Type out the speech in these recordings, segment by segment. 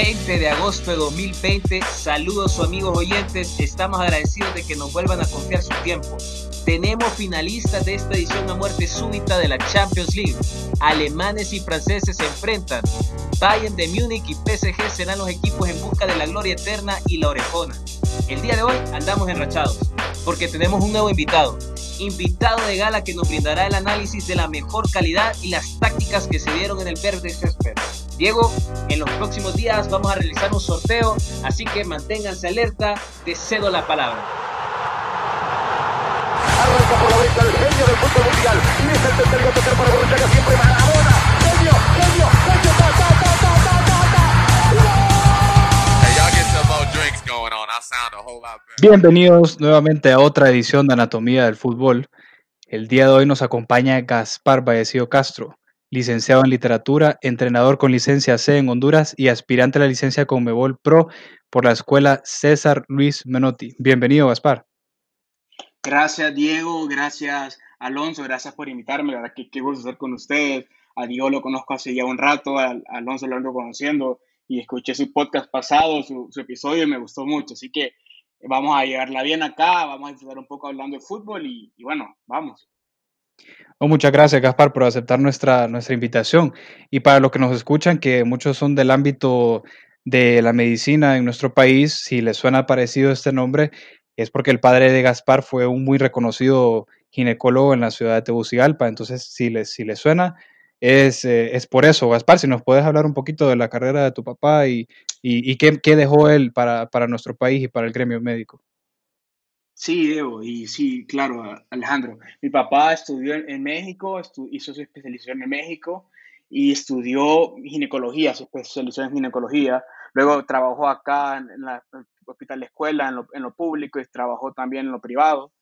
20 de agosto de 2020. Saludos, amigos oyentes. Estamos agradecidos de que nos vuelvan a confiar su tiempo. Tenemos finalistas de esta edición a muerte súbita de la Champions League. Alemanes y franceses se enfrentan. Bayern de Múnich y PSG serán los equipos en busca de la gloria eterna y la orejona. El día de hoy andamos enrachados porque tenemos un nuevo invitado. Invitado de gala que nos brindará el análisis de la mejor calidad y las tácticas que se dieron en el verde césped. Diego, en los próximos días vamos a realizar un sorteo, así que manténganse alerta, te cedo la palabra. Arranca por la derecha el genio del fútbol mundial. Y es el tercero tercer para Borruchaga siempre Maradona. Genio, genio, genio, ta, ta, ta, ta, ta, ta, ta. Hey, y'all get some more drinks going on. I sound a whole lot better. Bienvenidos nuevamente a otra edición de Anatomía del Fútbol. El día de hoy nos acompaña Gaspar Vallecillo Castro, licenciado en literatura, entrenador con licencia C en Honduras y aspirante a la licencia Conmebol Pro por la escuela César Luis Menotti. Bienvenido, Gaspar. Gracias, Diego. Gracias, Alonso. Gracias por invitarme. La verdad que qué gusto estar con ustedes. A Diego lo conozco hace ya un rato, a Alonso lo ando conociendo y escuché su podcast pasado, su, episodio y me gustó mucho. Así que vamos a llevarla bien acá, vamos a disfrutar un poco hablando de fútbol y bueno, vamos. Oh, muchas gracias, Gaspar, por aceptar nuestra, nuestra invitación. Y para los que nos escuchan, que muchos son del ámbito de la medicina en nuestro país, si les suena parecido este nombre, es porque el padre de Gaspar fue un muy reconocido ginecólogo en la ciudad de Tegucigalpa. Entonces, si les, si les suena, es, eh, es por eso. Gaspar, si nos puedes hablar un poquito de la carrera de tu papá y, y, y qué, qué dejó él para, para nuestro país y para el gremio médico. Sí, Diego, y sí, claro, Alejandro. Mi papá estudió en, México, hizo su especialización en México y estudió ginecología, se especializó en ginecología. Luego trabajó acá en, la el hospital de escuela, en lo, público, y trabajó también en lo privado.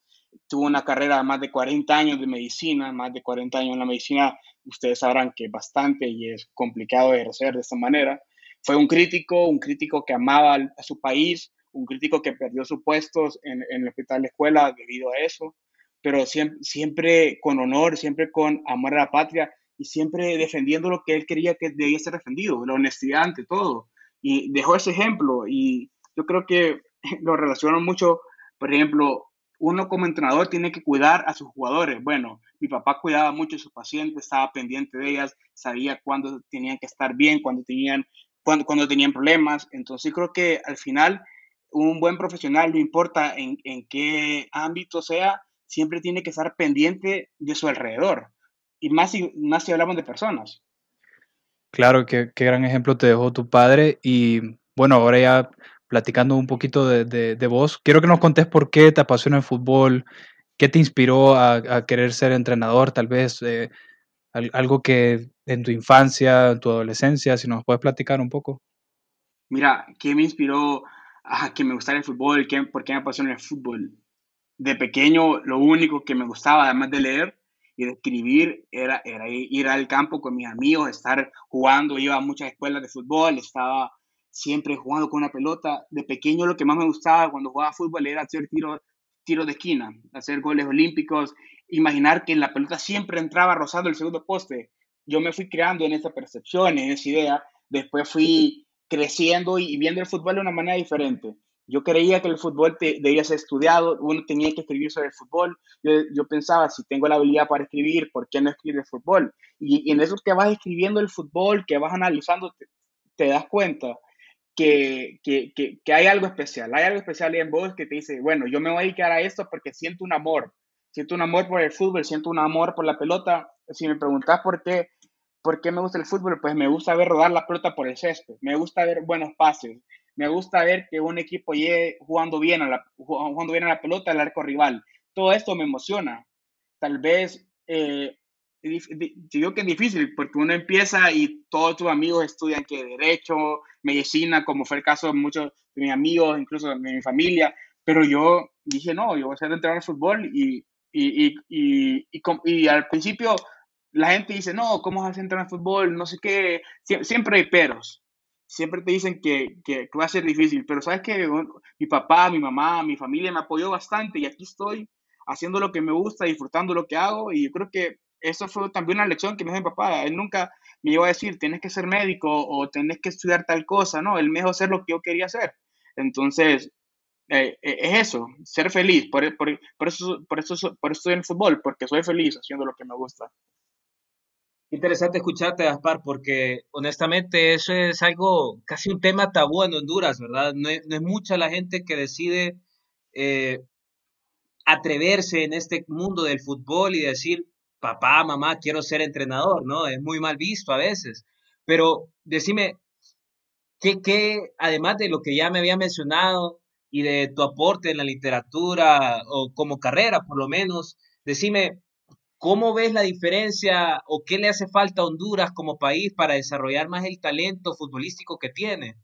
Tuvo una carrera de más de 40 años de medicina, más de 40 años en la medicina. Ustedes sabrán que es bastante y es complicado de ejercer de esta manera. Fue un crítico, un crítico que amaba a su país, un crítico que perdió su puesto en, en el hospital de escuela debido a eso, pero siempre, siempre con honor, siempre con amor a la patria y siempre defendiendo lo que él quería que debía ser defendido, la honestidad ante todo. Y dejó ese ejemplo y yo creo que lo relaciono mucho, por ejemplo, uno como entrenador tiene que cuidar a sus jugadores. Bueno, mi papá cuidaba mucho a sus pacientes, estaba pendiente de ellas, sabía cuándo tenían que estar bien, cuándo tenían, cuándo, cuándo tenían problemas. Entonces creo que al final un buen profesional, no importa en, en qué ámbito sea, siempre tiene que estar pendiente de su alrededor. Y más si, más si hablamos de personas. Claro, qué, qué gran ejemplo te dejó tu padre. Y bueno, ahora ya platicando un poquito de, de- de vos, quiero que nos contés por qué te apasiona el fútbol, qué te inspiró a, a querer ser entrenador, tal vez eh, al- algo que en tu infancia, en tu adolescencia, si nos puedes platicar un poco. Mira, ¿qué me inspiró a que me gustara el fútbol? ¿Qué, ¿Por qué me apasiona el fútbol? De pequeño, lo único que me gustaba, además de leer y de escribir, era, era ir al campo con mis amigos, estar jugando. Iba a muchas escuelas de fútbol, estaba siempre jugando con una pelota. De pequeño, lo que más me gustaba cuando jugaba fútbol era hacer tiros tiros de esquina, hacer goles olímpicos, imaginar que la pelota siempre entraba rozando el segundo poste. Yo me fui creando en esa percepción, en esa idea. Después fui creciendo y viendo el fútbol de una manera diferente. Yo creía que el fútbol te, debía ser estudiado, uno tenía que escribir sobre el fútbol. Yo, pensaba, si tengo la habilidad para escribir, ¿por qué no escribir el fútbol? Y, y en eso que vas escribiendo el fútbol, que vas analizando, te, te das cuenta que, que, que, que, hay algo especial. Hay algo especial en vos que te dice, bueno, yo me voy a dedicar a esto porque siento un amor. Siento un amor por el fútbol, siento un amor por la pelota. Si me preguntas por qué, por qué me gusta el fútbol, pues me gusta ver rodar la pelota por el césped. Me gusta ver buenos pases me gusta ver que un equipo llegue jugando bien a la, jugando bien a la pelota al arco rival. Todo esto me emociona. Tal vez, eh, digo que es difícil porque uno empieza y todos tus amigos estudian que derecho, medicina, como fue el caso de muchos de mis amigos, incluso de mi familia, pero yo dije, no, yo voy a ser entrenador de fútbol y, y, y, y, al principio la gente dice, no, ¿cómo vas a entrar en fútbol? No sé qué, siempre hay peros, siempre te dicen que, que, que, va a ser difícil, pero sabes que mi papá, mi mamá, mi familia me apoyó bastante y aquí estoy haciendo lo que me gusta, disfrutando lo que hago y yo creo que eso fue también una lección que me dio mi papá. Él nunca me iba a decir, tienes que ser médico o tienes que estudiar tal cosa, no, él me dejó hacer lo que yo quería hacer. Entonces, eh, eh, es eso, ser feliz, por, por, por, eso, por, eso, por eso estoy en el fútbol, porque soy feliz haciendo lo que me gusta. Interesante escucharte, Gaspar, porque honestamente eso es algo, casi un tema tabú en Honduras, ¿verdad? No es, mucha la gente que decide eh, atreverse en este mundo del fútbol y decir, papá, mamá, quiero ser entrenador, ¿no? Es muy mal visto a veces. Pero decime, ¿qué, qué, además de lo que ya me había mencionado y de tu aporte en la literatura o como carrera, por lo menos, decime, ¿Cómo ves la diferencia o qué le hace falta a Honduras como país para desarrollar más el talento futbolístico que tiene?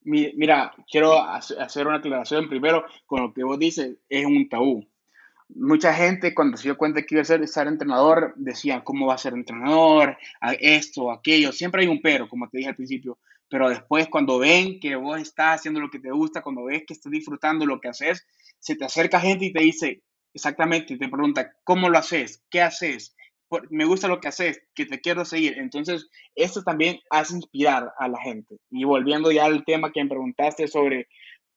Mira, quiero hacer una aclaración primero con lo que vos dices, es un tabú. Mucha gente cuando se dio cuenta que iba a ser, entrenador decía, ¿cómo va a ser entrenador? Esto, aquello, siempre hay un pero, como te dije al principio, pero después cuando ven que vos estás haciendo lo que te gusta, cuando ves que estás disfrutando lo que haces, se te acerca gente y te dice, Exactamente, te pregunta, ¿cómo lo haces? ¿Qué haces? me gusta lo que haces, que te quiero seguir. Entonces, esto también hace inspirar a la gente. Y volviendo ya al tema que me preguntaste sobre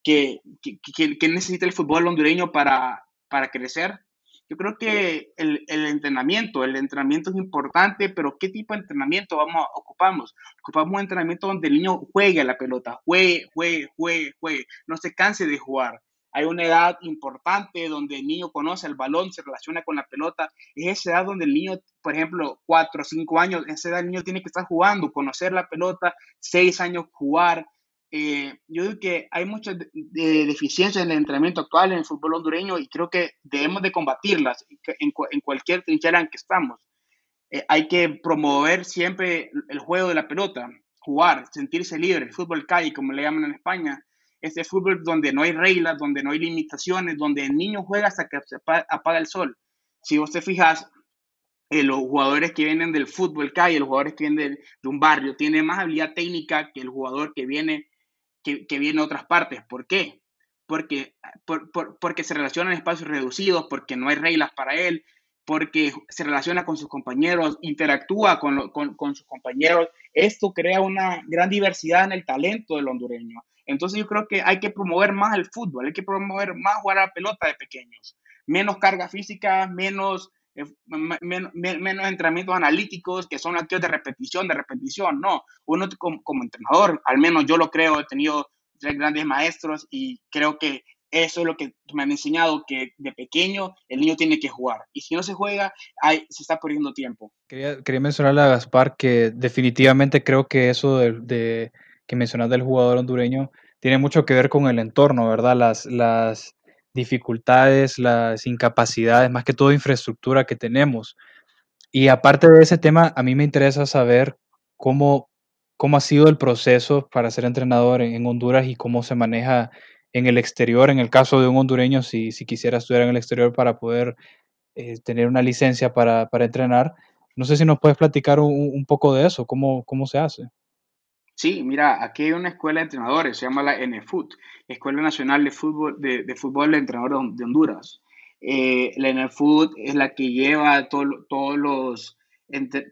qué, qué, necesita el fútbol hondureño para, para crecer, yo creo que el, el, entrenamiento, el entrenamiento es importante, pero ¿qué tipo de entrenamiento vamos ocupamos? Ocupamos un entrenamiento donde el niño juegue a la pelota, juegue, juegue, juegue, juegue, no se canse de jugar hay una edad importante donde el niño conoce el balón, se relaciona con la pelota. Es esa edad donde el niño, por ejemplo, cuatro o cinco años, esa edad el niño tiene que estar jugando, conocer la pelota, seis años jugar. Eh, yo digo que hay muchas deficiencias en el entrenamiento actual en el fútbol hondureño y creo que debemos de combatirlas en, cualquier trinchera en que estamos. Eh, hay que promover siempre el juego de la pelota, jugar, sentirse libre, el fútbol calle, como le llaman en España, ese fútbol donde no hay reglas, donde no hay limitaciones, donde el niño juega hasta que se apaga el sol. Si vos te fijas, eh, los jugadores que vienen del fútbol calle, los jugadores que vienen de, un barrio, tienen más habilidad técnica que el jugador que viene, que, viene de otras partes. ¿Por qué? Porque, porque se relaciona en espacios reducidos, porque no hay reglas para él, porque se relaciona con sus compañeros, interactúa con, con sus compañeros. Esto crea una gran diversidad en el talento del hondureño. Entonces yo creo que hay que promover más el fútbol, hay que promover más jugar a la pelota de pequeños, menos carga física, menos, eh, menos, entrenamientos analíticos que son activos de repetición, de repetición, no. Uno como, como, entrenador, al menos yo lo creo, he tenido tres grandes maestros y creo que eso es lo que me han enseñado, que de pequeño el niño tiene que jugar. Y si no se juega, hay, se está perdiendo tiempo. Quería, quería mencionarle a Gaspar que definitivamente creo que eso de que mencionas del jugador hondureño tiene mucho que ver con el entorno, ¿verdad? Las, las dificultades, las incapacidades, más que todo infraestructura que tenemos. Y aparte de ese tema, a mí me interesa saber cómo, cómo ha sido el proceso para ser entrenador en, Honduras y cómo se maneja en el exterior, en el caso de un hondureño, si, si quisiera estudiar en el exterior para poder eh, tener una licencia para, para, entrenar. No sé si nos puedes platicar un, un poco de eso, cómo, cómo se hace. Sí, mira, aquí hay una escuela de entrenadores, se llama la NFUT, Escuela Nacional de Fútbol de, de Fútbol de Entrenadores de Honduras. Eh, la NFUT es la que lleva todos los,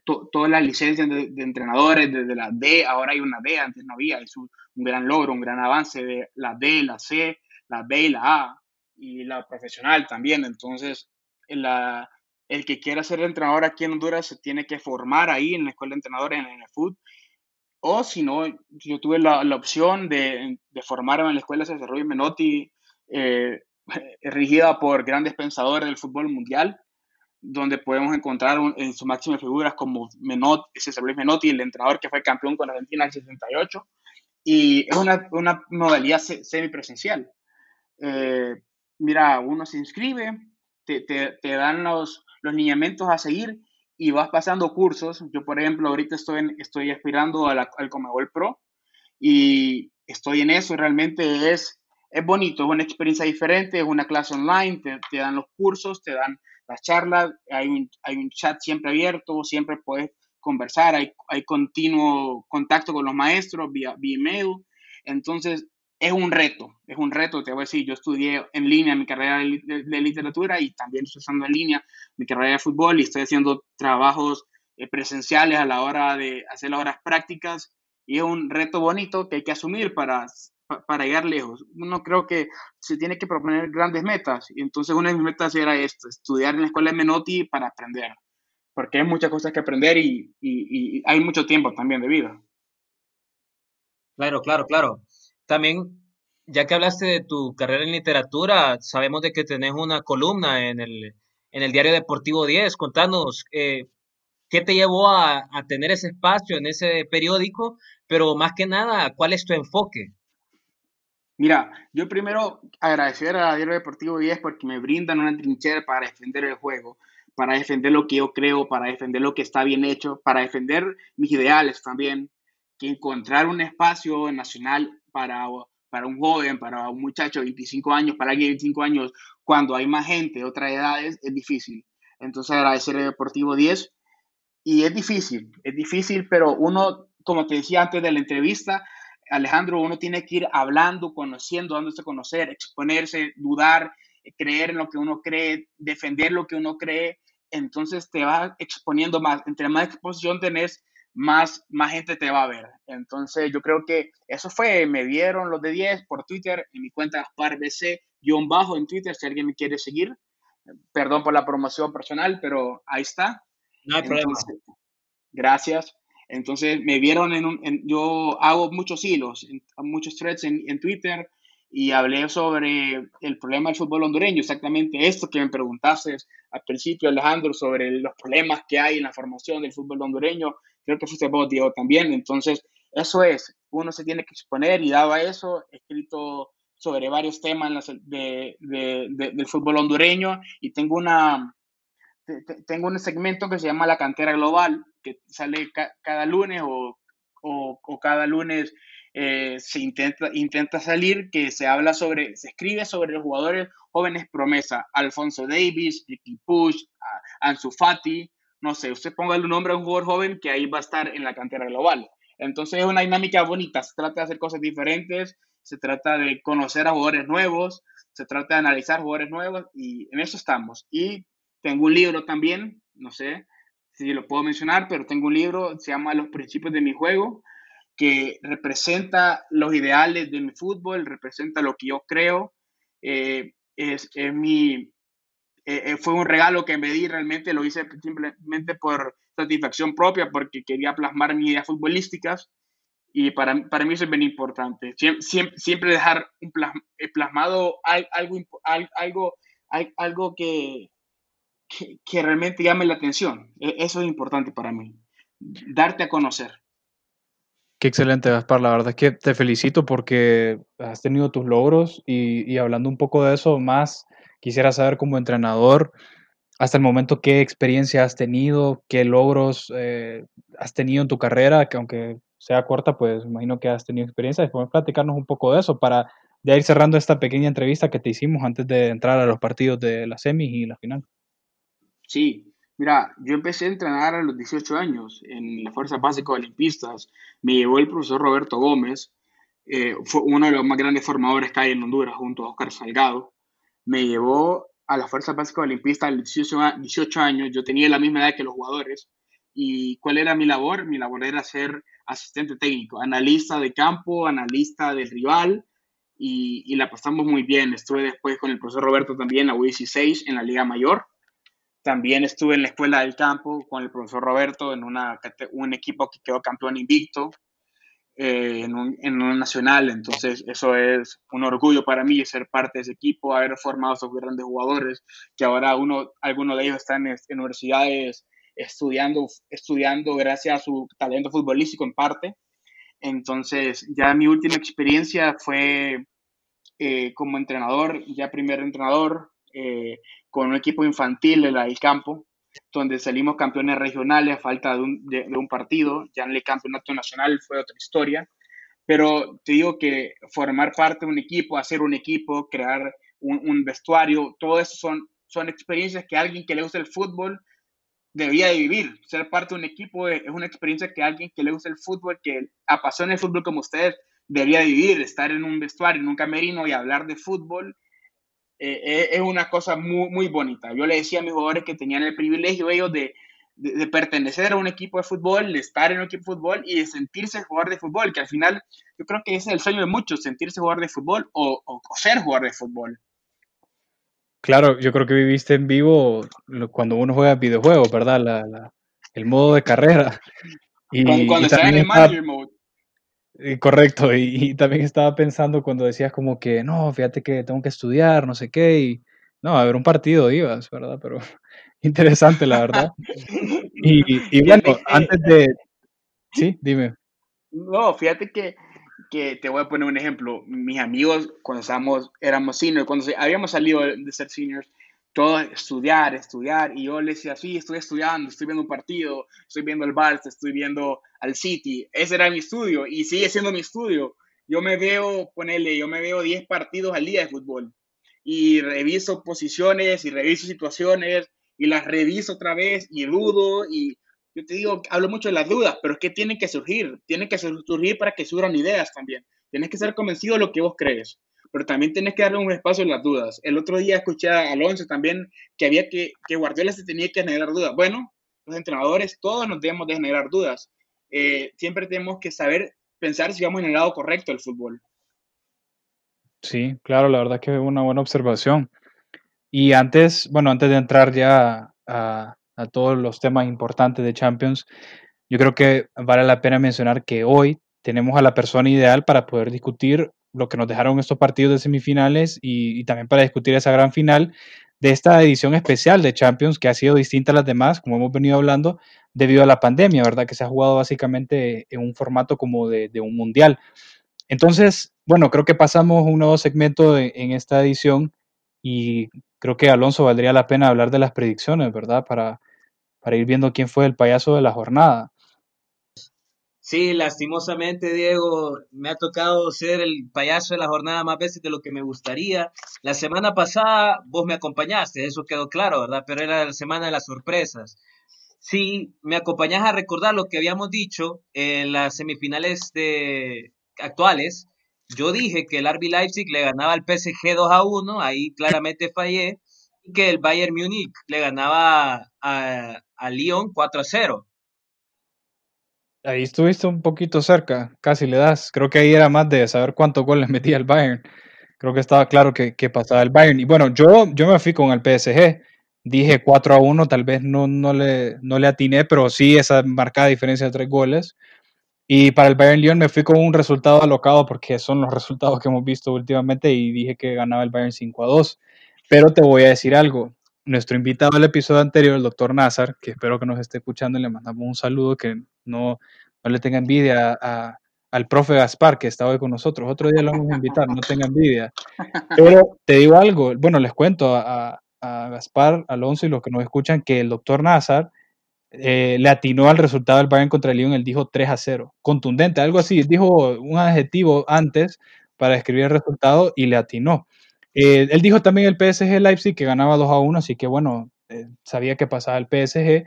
todas las licencias de, entrenadores, desde la D, ahora hay una D, antes no había, es un, gran logro, un gran avance de la D, la C, la B y la A, y la profesional también. Entonces, la, el que quiera ser entrenador aquí en Honduras se tiene que formar ahí en la escuela de entrenadores en la NFUT o si no, yo tuve la, la opción de, de, formarme en la Escuela de Desarrollo Menotti, eh, regida por grandes pensadores del fútbol mundial, donde podemos encontrar en sus máximas figuras como Menot, César Menotti, el entrenador que fue campeón con Argentina en el 68. Y es una, una modalidad semipresencial. Eh, mira, uno se inscribe, te, te, te dan los, los lineamientos a seguir y vas pasando cursos. Yo, por ejemplo, ahorita estoy, estoy aspirando al Comebol Pro y estoy en eso. Realmente es, es bonito, es una experiencia diferente, es una clase online, te, dan los cursos, te dan las charlas, hay un, hay un chat siempre abierto, siempre puedes conversar, hay, hay continuo contacto con los maestros vía, vía email. Entonces, es un reto, es un reto, te voy a decir, yo estudié en línea mi carrera de, literatura y también estoy usando en línea mi carrera de fútbol y estoy haciendo trabajos eh, presenciales a la hora de hacer las horas prácticas y es un reto bonito que hay que asumir para, para llegar lejos. Uno creo que se tiene que proponer grandes metas y entonces una de mis metas era esto, estudiar en la escuela de Menotti para aprender, porque hay muchas cosas que aprender y, hay mucho tiempo también de vida. Claro, claro, claro. También, ya que hablaste de tu carrera en literatura, sabemos de que tenés una columna en el, diario Deportivo 10. Contanos, eh, ¿qué te llevó a, tener ese espacio en ese periódico? Pero más que nada, ¿cuál es tu enfoque? Mira, yo primero agradecer a Diario Deportivo 10 porque me brindan una trinchera para defender el juego, para defender lo que yo creo, para defender lo que está bien hecho, para defender mis ideales también que encontrar un espacio nacional para, para un joven, para un muchacho de 25 años, para alguien de 25 años, cuando hay más gente de otras edades, es difícil. Entonces agradecer el Deportivo 10 y es difícil, es difícil, pero uno, como te decía antes de la entrevista, Alejandro, uno tiene que ir hablando, conociendo, dándose a conocer, exponerse, dudar, creer en lo que uno cree, defender lo que uno cree, entonces te va exponiendo más. Entre más exposición tenés, más, más gente te va a ver. Entonces yo creo que eso fue, me vieron los de 10 por Twitter, en mi cuenta Gaspar BC-bajo en Twitter, si alguien me quiere seguir. Perdón por la promoción personal, pero ahí está. No hay problema. Gracias. Entonces me vieron en un, yo hago muchos hilos, muchos threads en, en Twitter, y hablé sobre el problema del fútbol hondureño, exactamente esto que me preguntaste al principio, Alejandro, sobre los problemas que hay en la formación del fútbol hondureño. Creo que fuiste vos, Diego, también. Entonces, eso es, uno se tiene que exponer y dado a eso, he escrito sobre varios temas de, de, del fútbol hondureño y tengo una, tengo un segmento que se llama La Cantera Global, que sale cada lunes o, o, o cada lunes eh, se intenta, intenta salir, que se habla sobre, se escribe sobre los jugadores jóvenes promesa, Alfonso Davis, Ricky Push, Ansu Fati, no sé, usted ponga el nombre a un jugador joven que ahí va a estar en la cantera global. Entonces es una dinámica bonita, se trata de hacer cosas diferentes, se trata de conocer a jugadores nuevos, se trata de analizar jugadores nuevos y en eso estamos. Y tengo un libro también, no sé si lo puedo mencionar, pero tengo un libro, se llama Los principios de mi juego, que representa los ideales de mi fútbol, representa lo que yo creo. Eh, es, mi, eh, eh, fue un regalo que me di, realmente lo hice simplemente por satisfacción propia, porque quería plasmar mis ideas futbolísticas y para, para mí eso es bien importante. Siempre, siempre dejar un plasmado algo, algo, algo que, que, realmente llame la atención. E, eso es importante para mí, darte a conocer. Qué excelente, Gaspar. La verdad es que te felicito porque has tenido tus logros y, y, hablando un poco de eso más, quisiera saber como entrenador, hasta el momento, qué experiencia has tenido, qué logros eh, has tenido en tu carrera, que aunque sea corta, pues imagino que has tenido experiencia. Después platicarnos un poco de eso para ya ir cerrando esta pequeña entrevista que te hicimos antes de entrar a los partidos de la semis y la final. Sí, Mira, yo empecé a entrenar a los 18 años en la Fuerza Básica Olimpistas. Me llevó el profesor Roberto Gómez, eh, fue uno de los más grandes formadores que hay en Honduras, junto a Oscar Salgado. Me llevó a la Fuerza Básica Olimpistas a los 18, años. Yo tenía la misma edad que los jugadores. ¿Y cuál era mi labor? Mi labor era ser asistente técnico, analista de campo, analista del rival. Y, y la pasamos muy bien. Estuve después con el profesor Roberto también, a U16, en la Liga Mayor también estuve en la escuela del campo con el profesor Roberto en una, un equipo que quedó campeón invicto eh, en, un, en un nacional. Entonces, eso es un orgullo para mí ser parte de ese equipo, haber formado a esos grandes jugadores, que ahora uno, algunos de ellos están en, universidades estudiando, estudiando gracias a su talento futbolístico en parte. Entonces, ya mi última experiencia fue eh, como entrenador, ya primer entrenador, eh, con un equipo infantil en del campo, donde salimos campeones regionales a falta de un, de, un, partido. Ya en el campeonato nacional fue otra historia. Pero te digo que formar parte de un equipo, hacer un equipo, crear un, un vestuario, todo eso son, son experiencias que alguien que le gusta el fútbol debía de vivir. Ser parte de un equipo es una experiencia que alguien que le gusta el fútbol, que apasiona el fútbol como ustedes, debía de vivir. Estar en un vestuario, en un camerino y hablar de fútbol eh, eh, es una cosa muy, muy bonita. Yo le decía a mis jugadores que tenían el privilegio ellos de, de, pertenecer a un equipo de fútbol, de estar en un equipo de fútbol y de sentirse jugador de fútbol, que al final yo creo que ese es el sueño de muchos, sentirse jugador de fútbol o, o, ser jugador de fútbol. Claro, yo creo que viviste en vivo cuando uno juega videojuegos, ¿verdad? La, el modo de carrera. Y, cuando, en el manager mode. Correcto, y, también estaba pensando cuando decías como que, no, fíjate que tengo que estudiar, no sé qué, y no, a ver un partido ibas, ¿verdad? Pero interesante, la verdad. Y, bueno, antes de... Sí, dime. No, fíjate que, que, te voy a poner un ejemplo. Mis amigos, cuando estábamos, éramos seniors, cuando habíamos salido de ser seniors, todos estudiar, estudiar, y yo les decía, sí, estoy estudiando, estoy viendo un partido, estoy viendo el Barça, estoy viendo al City. Ese era mi estudio y sigue siendo mi estudio. Yo me veo, ponele, yo me veo 10 partidos al día de fútbol y reviso posiciones y reviso situaciones y las reviso otra vez y dudo y yo te digo, hablo mucho de las dudas, pero es que tienen que surgir, tienen que surgir para que surjan ideas también. Tienes que ser convencido de lo que vos crees, pero también tienes que darle un espacio a las dudas. El otro día escuché a Alonso también que había que, que Guardiola se tenía que generar dudas. Bueno, los entrenadores todos nos debemos de generar dudas. Eh, siempre tenemos que saber pensar si vamos en el lado correcto del fútbol. Sí, claro, la verdad que es una buena observación. Y antes, bueno, antes de entrar ya a, todos los temas importantes de Champions, yo creo que vale la pena mencionar que hoy tenemos a la persona ideal para poder discutir lo que nos dejaron estos partidos de semifinales y, también para discutir esa gran final de esta edición especial de Champions que ha sido distinta a las demás, como hemos venido hablando, debido a la pandemia, ¿verdad? Que se ha jugado básicamente en un formato como de, un mundial. Entonces, bueno, creo que pasamos un nuevo segmento en esta edición y creo que Alonso valdría la pena hablar de las predicciones, ¿verdad? Para, para ir viendo quién fue el payaso de la jornada. Sí, lastimosamente, Diego, me ha tocado ser el payaso de la jornada más veces de lo que me gustaría. La semana pasada vos me acompañaste, eso quedó claro, ¿verdad? Pero era la semana de las sorpresas. Sí, me acompañás a recordar lo que habíamos dicho en las semifinales de, actuales, yo dije que el RB Leipzig le ganaba al PSG 2 a 1, ahí claramente fallé, y que el Bayern Múnich le ganaba a, a Lyon 4 a 0. Ahí estuviste un poquito cerca, casi le das. Creo que ahí era más de saber cuántos goles metía el Bayern. Creo que estaba claro que, pasaba el Bayern. Y bueno, yo, yo me fui con el PSG. Dije 4 a 1, tal vez no, no, le, no le atiné, pero sí esa marcada diferencia de tres goles. Y para el Bayern Lyon me fui con un resultado alocado porque son los resultados que hemos visto últimamente y dije que ganaba el Bayern 5 a 2. Pero te voy a decir algo. Nuestro invitado al episodio anterior, el doctor Nazar, que espero que nos esté escuchando y le mandamos un saludo, que no, no le tenga envidia a, al profe Gaspar, que está hoy con nosotros. Otro día lo vamos a invitar, no tenga envidia. Pero te digo algo, bueno, les cuento a, a Gaspar, Alonso y los que nos escuchan que el doctor Nazar eh, le atinó al resultado del Bayern contra el Lyon, él dijo 3 a 0, contundente, algo así, dijo un adjetivo antes para describir el resultado y le atinó. Eh, él dijo también el PSG Leipzig que ganaba 2 a 1, así que bueno, eh, sabía que pasaba el PSG.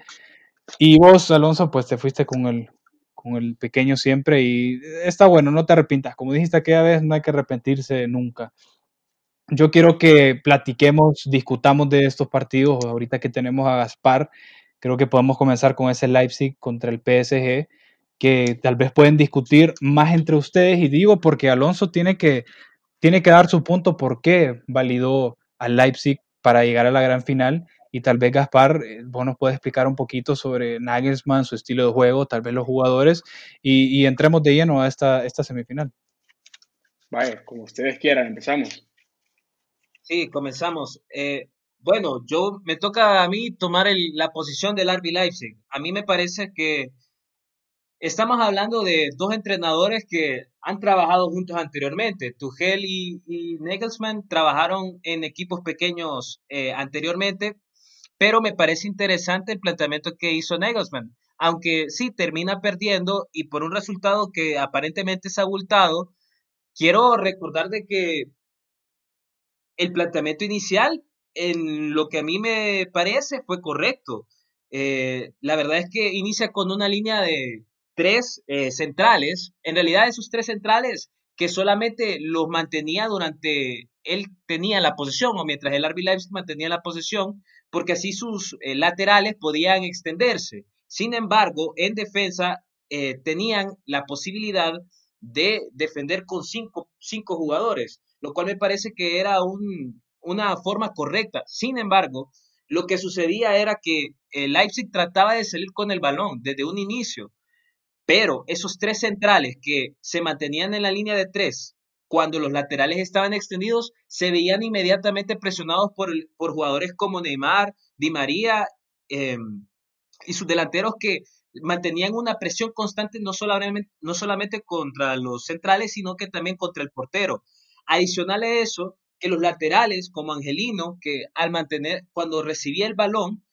Y vos, Alonso, pues te fuiste con el, con el pequeño siempre y está bueno, no te arrepientas. Como dijiste aquella vez, no hay que arrepentirse nunca. Yo quiero que platiquemos, discutamos de estos partidos ahorita que tenemos a Gaspar Creo que podemos comenzar con ese Leipzig contra el PSG, que tal vez pueden discutir más entre ustedes. Y digo porque Alonso tiene que, tiene que dar su punto por qué validó al Leipzig para llegar a la gran final. Y tal vez Gaspar, eh, vos nos puedes explicar un poquito sobre Nagelsmann, su estilo de juego, tal vez los jugadores, y, entremos de lleno a esta, esta semifinal. Vaya, como ustedes quieran, empezamos. Sí, comenzamos. Eh, bueno, yo me toca a mí tomar la posición del RB Leipzig. A mí me parece que estamos hablando de dos entrenadores que han trabajado juntos anteriormente. Tuchel y, y trabajaron en equipos pequeños eh, anteriormente, pero me parece interesante el planteamiento que hizo Nagelsmann. Aunque sí termina perdiendo y por un resultado que aparentemente es abultado, quiero recordar de que el planteamiento inicial en lo que a mí me parece fue correcto. Eh, la verdad es que inicia con una línea de tres eh, centrales. En realidad esos tres centrales que solamente los mantenía durante él tenía la posesión o mientras el RB Leipzig mantenía la posesión, porque así sus eh, laterales podían extenderse. Sin embargo, en defensa eh, tenían la posibilidad de defender con cinco, cinco, jugadores, lo cual me parece que era un, una forma correcta. Sin embargo, lo que sucedía era que el Leipzig trataba de salir con el balón desde un inicio, pero esos tres centrales que se mantenían en la línea de tres, cuando los laterales estaban extendidos, se veían inmediatamente presionados por, por jugadores como Neymar, Di María em, y sus delanteros que mantenían una presión constante no solamente, no solamente contra los centrales, sino que también contra el portero. Adicional a eso, que los laterales, como Angelino, que al mantener, cuando recibía el balón,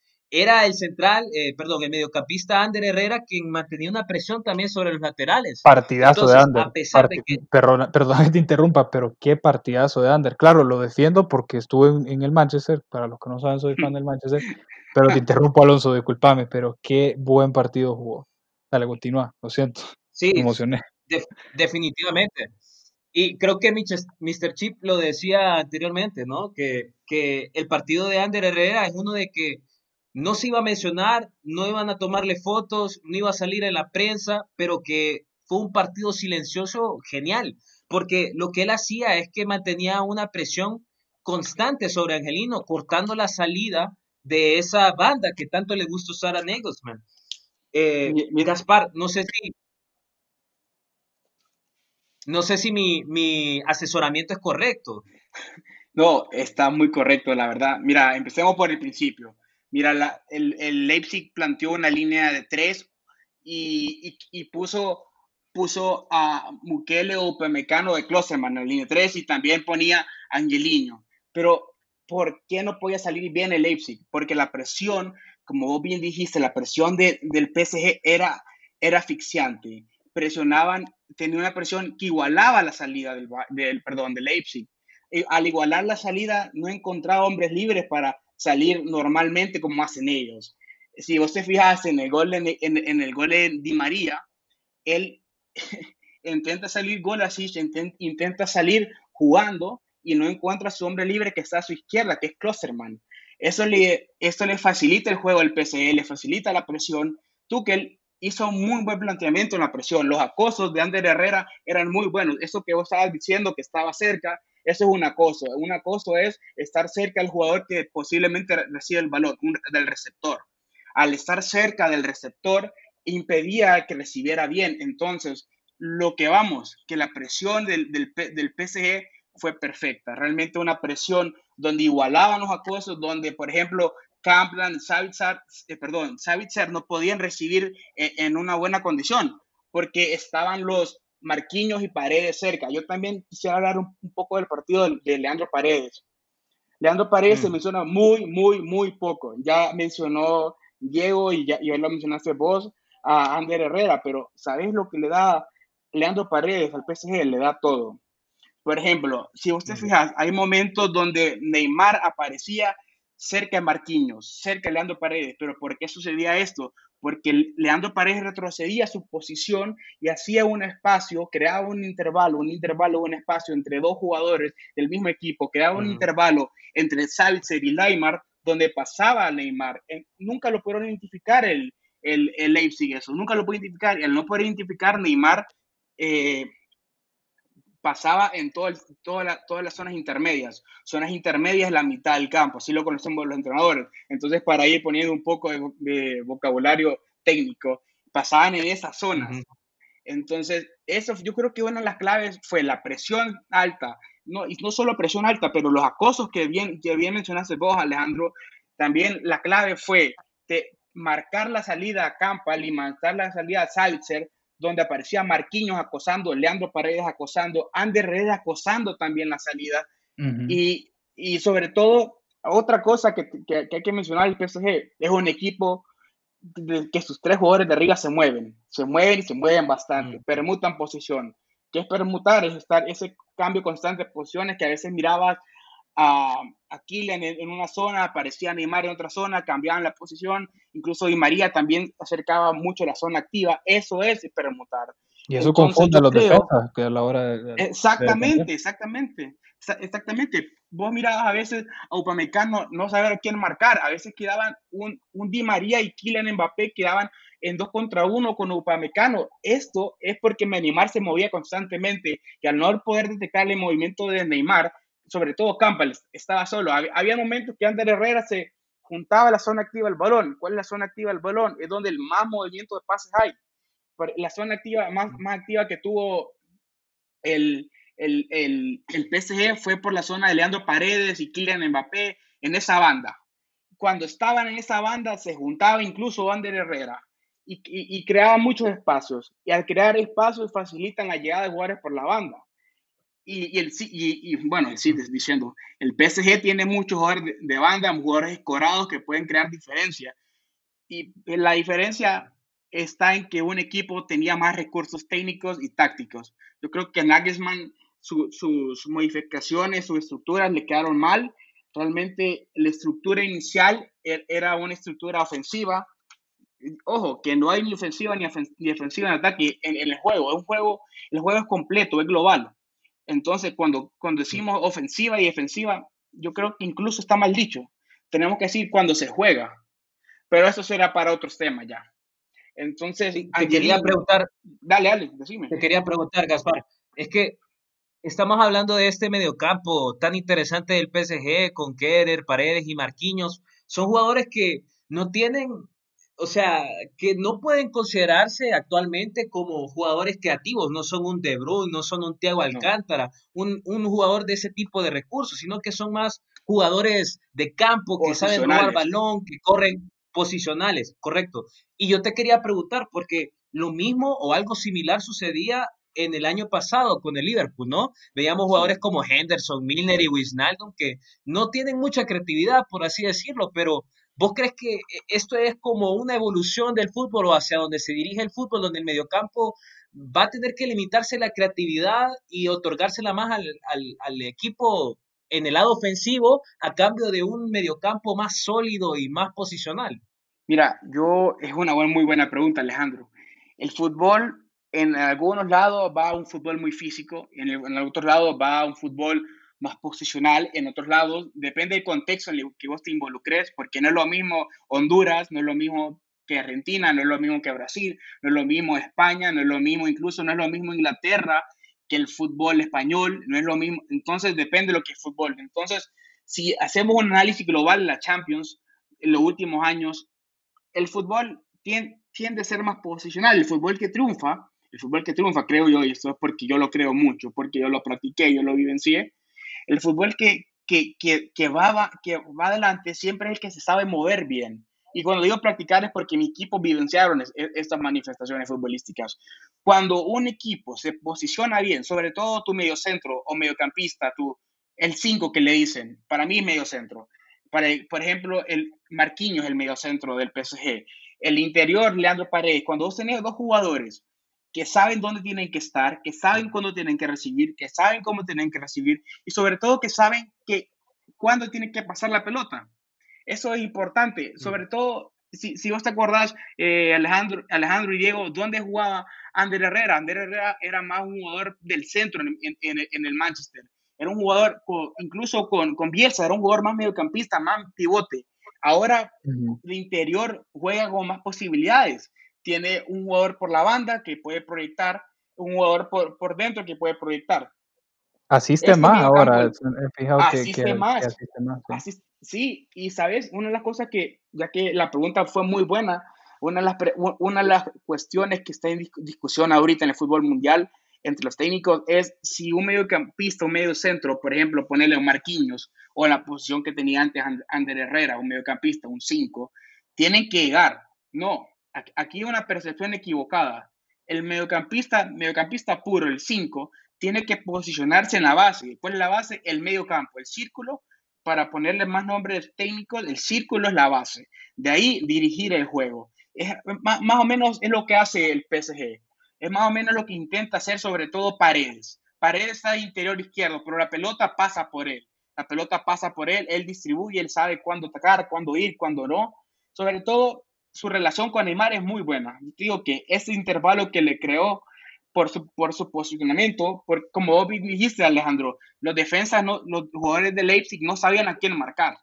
era el central, eh, perdón, el mediocampista Ander Herrera quien mantenía una presión también sobre los laterales. Partidazo de Ander. perdón, perdón que te interrumpa, pero qué partidazo de Ander. Claro, lo defiendo porque estuve en, el Manchester, para los que no saben soy fan del Manchester, pero te interrumpo Alonso, discúlpame, pero qué buen partido jugó. Dale, continúa, lo siento. Sí, me emocioné. definitivamente. Y creo que Mr. Chip lo decía anteriormente, ¿no? Que, que el partido de Ander Herrera es uno de que no se iba a mencionar, no iban a tomarle fotos, no iba a salir en la prensa, pero que fue un partido silencioso genial, porque lo que él hacía es que mantenía una presión constante sobre Angelino, cortando la salida de esa banda que tanto le gusta usar a Nagelsmann. Eh, Gaspar, no sé si no sé si mi, mi, asesoramiento es correcto. No, está muy correcto, la verdad. Mira, empecemos por el principio. Mira, el, Leipzig planteó una línea de tres y, puso, puso a Mukele o Pemecano de Klosterman en la línea de tres y también ponía Angelino. Pero, ¿por qué no podía salir bien el Leipzig? Porque la presión, como vos bien dijiste, la presión del PSG era, era asfixiante. Presionaban, tenía una presión que igualaba la salida del, del perdón, del Leipzig. Eh, al igualar la salida, no encontraba hombres libres para salir normalmente como hacen ellos. Si vos te fijas en el gol, en, el gol de Di María, él intenta salir gol así, intenta, salir jugando y no encuentra a su hombre libre que está a su izquierda, que es Klosterman. Eso le, esto le facilita el juego al PSE, le facilita la presión. Tuchel hizo un muy buen planteamiento en la presión. Los acosos de Ander Herrera eran muy buenos. Eso que vos estabas diciendo que estaba cerca, eso es un acoso. Un acoso es estar cerca del jugador que posiblemente recibe el balón, del receptor. Al estar cerca del receptor, impedía que recibiera bien. Entonces, lo que vamos, que la presión del, del, PSG fue perfecta. Realmente una presión donde igualaban los acosos, donde, por ejemplo, Kaplan, Savitzer, eh, perdón, Savitzer no podían recibir eh, en una buena condición porque estaban los Marquinhos y Paredes cerca. Yo también quisiera hablar un, poco del partido de, Leandro Paredes. Leandro Paredes se mm. menciona muy, muy, muy poco. Ya mencionó Diego y ya, y lo mencionaste vos a Ander Herrera, pero ¿sabes lo que le da Leandro Paredes al PSG? Le da todo. Por ejemplo, si usted mm. fija, hay momentos donde Neymar aparecía cerca de Marquinhos, cerca de Leandro Paredes, pero ¿por qué sucedía esto? Porque Leandro Paredes retrocedía su posición y hacía un espacio, creaba un intervalo, un intervalo, un espacio entre dos jugadores del mismo equipo, creaba un intervalo entre Salzer y Neymar, donde pasaba Neymar. Eh, nunca lo pudieron identificar el, el, el, Leipzig eso, nunca lo pudo identificar, y al no poder identificar Neymar, eh, pasaba en todo todas las zonas intermedias. Zonas intermedias la mitad del campo, así lo conocemos los entrenadores. Entonces, para ir poniendo un poco de, vocabulario técnico, pasaban en esas zonas. Entonces, eso yo creo que una de las claves fue la presión alta, no, y no solo presión alta, pero los acosos que bien, que bien mencionaste vos, Alejandro, también la clave fue de marcar la salida a campo, alimentar la salida a Salzer, donde aparecía Marquinhos acosando, Leandro Paredes acosando, Ander Redes acosando también la salida. y, y, sobre todo, otra cosa que, que, hay que mencionar, el PSG es un equipo que sus tres jugadores de arriba se mueven, se mueven y se mueven bastante, permutan posición. ¿Qué es permutar? Es estar ese cambio constante de posiciones que a veces mirabas a, a en, una zona, aparecía Neymar en otra zona, cambiaban la posición, incluso Di María también acercaba mucho la zona activa, eso es permutar. Y eso confunde a los defensas que a la hora de, Exactamente, exactamente. Exactamente. Vos mirabas a veces a Upamecano no saber a quién marcar. A veces quedaban un, un Di María y Kylian Mbappé quedaban en dos contra uno con Upamecano. Esto es porque Neymar se movía constantemente y al no poder detectar el movimiento de Neymar, sobre todo Campbell, estaba solo. Había momentos que Ander Herrera se juntaba a la zona activa del balón. ¿Cuál es la zona activa del balón? Es donde el más movimiento de pases hay. La zona activa más, más activa que tuvo el, el, el, el PSG fue por la zona de Leandro Paredes y Kylian Mbappé en esa banda. Cuando estaban en esa banda se juntaba incluso Ander Herrera y, y, y creaba muchos espacios. Y al crear espacios facilitan la llegada de jugadores por la banda. Y, y, el, y, y bueno, sí, diciendo, el PSG tiene muchos jugadores de, banda, jugadores escorados que pueden crear diferencia. Y la diferencia está en que un equipo tenía más recursos técnicos y tácticos. Yo creo que Nagelsmann, sus modificaciones, sus estructuras le quedaron mal. Realmente la estructura inicial er, era una estructura ofensiva, ojo, que no hay ni ofensiva ni, defensiva en ataque en, el juego. Es un juego, el juego es completo, es global. Entonces, cuando, cuando decimos ofensiva y defensiva, yo creo que incluso está mal dicho. Tenemos que decir cuando se juega. Pero eso será para otros temas ya. Entonces, te quería preguntar. Dale, dale, decime. Te quería preguntar, Gaspar. Es que estamos hablando de este mediocampo tan interesante del PSG con Kerer, Paredes y Marquinhos. Son jugadores que no tienen o sea, que no pueden considerarse actualmente como jugadores creativos, no son un De Bruyne, no son un Thiago Alcántara, un, un, jugador de ese tipo de recursos, sino que son más jugadores de campo que saben jugar balón, que corren posicionales, correcto. Y yo te quería preguntar, porque lo mismo o algo similar sucedía en el año pasado con el Liverpool, ¿no? Veíamos jugadores como Henderson, Milner y Wijnaldum que no tienen mucha creatividad, por así decirlo, pero ¿Vos crees que eh, esto es como una evolución del fútbol o hacia donde se dirige el fútbol, donde el mediocampo va a tener que limitarse la creatividad y otorgársela más al, al, equipo en el lado ofensivo a cambio de un mediocampo más sólido y más posicional? Mira, yo es una muy buena pregunta, Alejandro. El fútbol en algunos lados va a un fútbol muy físico, en, en otros lados va a un fútbol posicional, en otros lados, depende del contexto en el que vos te involucres, porque no es lo mismo Honduras, no es lo mismo que Argentina, no es lo mismo que Brasil, no es lo mismo España, no es lo mismo, incluso no es lo mismo Inglaterra que el fútbol español, no es lo mismo, entonces depende de lo que es fútbol. Entonces, si hacemos un análisis global de la Champions en los últimos años, el fútbol tiende, tiende a ser más posicional, el fútbol que triunfa, el fútbol que triunfa, creo yo, y esto es porque yo lo creo mucho, porque yo lo practiqué, yo lo vivencié, el fútbol que, que, que, que, va, que va adelante siempre es el que se sabe mover bien. Y cuando digo practicar es porque mi equipo vivenciaron estas manifestaciones futbolísticas. Cuando un equipo se posiciona bien, sobre todo tu mediocentro o mediocampista, tu, el 5 que le dicen, para mí mediocentro. Para, por ejemplo, el Marquinhos es el mediocentro del PSG. El interior, Leandro Paredes. Cuando vos tenés dos jugadores que saben dónde tienen que estar, que saben cuándo tienen que recibir, que saben cómo tienen que recibir y sobre todo que saben que cuándo tienen que pasar la pelota. Eso es importante, sobre todo si, si vos te acordás, eh, Alejandro, Alejandro y Diego, ¿dónde jugaba Ander Herrera? Ander Herrera era más un jugador del centro en, en, en el Manchester. Era un jugador, incluso con, con Bielsa, era un jugador más mediocampista, más pivote. Ahora, el interior juega con más posibilidades tiene un jugador por la banda que puede proyectar, un jugador por, por dentro que puede proyectar. Asiste este más ahora, asiste más. sí. y sabes, una de las cosas que, ya que la pregunta fue muy buena, una de las, una de las cuestiones que está en discusión ahorita en el fútbol mundial entre los técnicos es si un mediocampista, un medio centro, por ejemplo, ponerle a Marquinhos o la posición que tenía antes Ander Herrera, un mediocampista, un 5, tienen que llegar. No, aquí hay una percepción equivocada. El mediocampista, mediocampista puro, el 5, tiene que posicionarse en la base. ¿Cuál es la base? El mediocampo, el círculo. Para ponerle más nombres técnicos, el círculo es la base. De ahí dirigir el juego. Es, más, más o menos es lo que hace el PSG. Es más o menos lo que intenta hacer sobre todo Paredes. Paredes está interior izquierdo, pero la pelota pasa por él. La pelota pasa por él, él distribuye, él sabe cuándo atacar, cuándo ir, cuándo no. Sobre todo su relación con Neymar es muy buena. Digo que ese intervalo que le creó por su, por su posicionamiento, por, como vos dijiste, Alejandro, los defensas, no, los jugadores de Leipzig no sabían a quién marcar.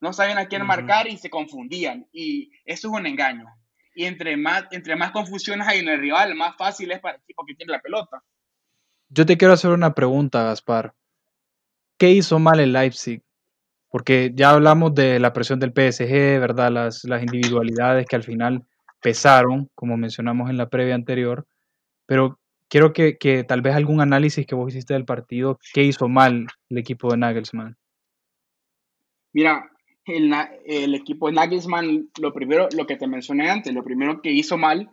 No sabían a quién marcar y se confundían. Y eso es un engaño. Y entre más, entre más confusiones hay en el rival, más fácil es para el equipo que tiene la pelota. Yo te quiero hacer una pregunta, Gaspar. ¿Qué hizo mal el Leipzig? Porque ya hablamos de la presión del PSG, ¿verdad? Las, individualidades que al final pesaron, como mencionamos en la previa anterior. Pero quiero que, que tal vez algún análisis que vos hiciste del partido, ¿qué hizo mal el equipo de Nagelsmann? Mira, el, el, equipo de Nagelsmann, lo primero, lo que te mencioné antes, lo primero que hizo mal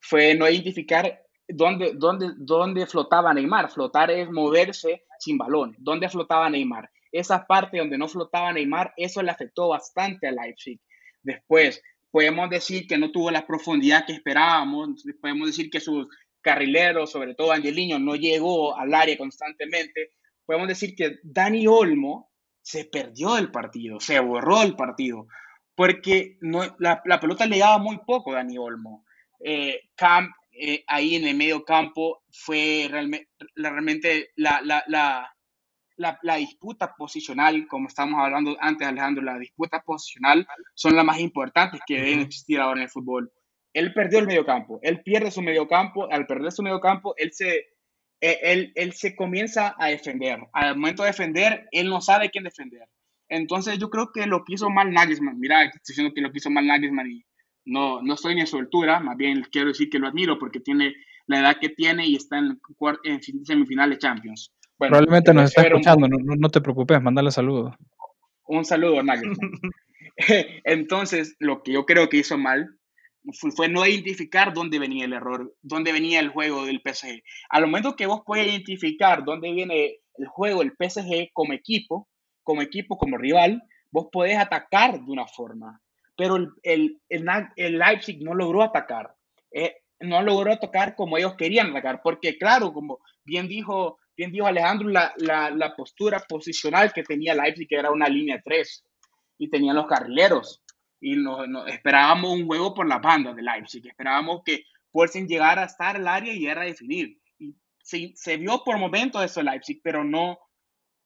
fue no identificar dónde, dónde, dónde flotaba Neymar. Flotar es moverse sin balón. ¿Dónde flotaba Neymar? Esa parte donde no flotaba Neymar, eso le afectó bastante a Leipzig. Después, podemos decir que no tuvo la profundidad que esperábamos. Podemos decir que sus carrileros, sobre todo Angeliño, no llegó al área constantemente. Podemos decir que Dani Olmo se perdió el partido, se borró el partido, porque no, la, pelota le daba muy poco a Dani Olmo. Eh, Camp eh, ahí en el medio campo fue realmente, realmente la, la, la, la, disputa posicional, como estábamos hablando antes, Alejandro, la disputa posicional son las más importantes que deben existir ahora en el fútbol. Él perdió el medio campo, él pierde su medio campo, al perder su medio campo, él se, eh, él, él, se comienza a defender. Al momento de defender, él no sabe quién defender. Entonces yo creo que lo que hizo mal Nagelsmann, mira, estoy diciendo que lo que hizo mal Nagelsmann y no, no estoy ni a su altura, más bien quiero decir que lo admiro porque tiene la edad que tiene y está en, en semifinales Champions. Probablemente nos está escuchando, no, no, te preocupes, mándale saludos. Un saludo, Nagelsmann. Entonces, lo que yo creo que hizo mal fue, no identificar dónde venía el error, dónde venía el juego del PSG. Al momento que vos puedes identificar dónde viene el juego del PSG como equipo, como equipo, como rival, vos podés atacar de una forma. Pero el, el, el, Leipzig no logró atacar. Eh, no logró atacar como ellos querían atacar. Porque, claro, como bien dijo, bien dijo Alejandro, la, la, la postura posicional que tenía Leipzig era una línea 3 y tenían los carrileros y no, esperábamos un juego por la banda de Leipzig, esperábamos que fuesen llegar a estar al área y era definir. Y se, se vio por momentos eso Leipzig, pero no,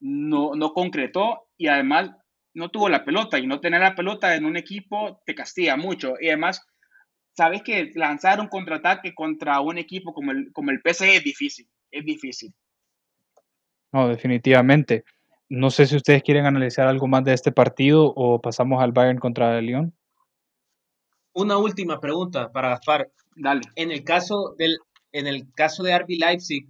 no, no concretó y además no tuvo la pelota y no tener la pelota en un equipo te castiga mucho. Y además, sabes que lanzar un contraataque contra un equipo como el, como el PSG es difícil, es difícil. No, definitivamente. No sé si ustedes quieren analizar algo más de este partido o pasamos al Bayern contra el Lyon. Una última pregunta para Gaspar. Dale. En el caso del, en el caso de RB Leipzig,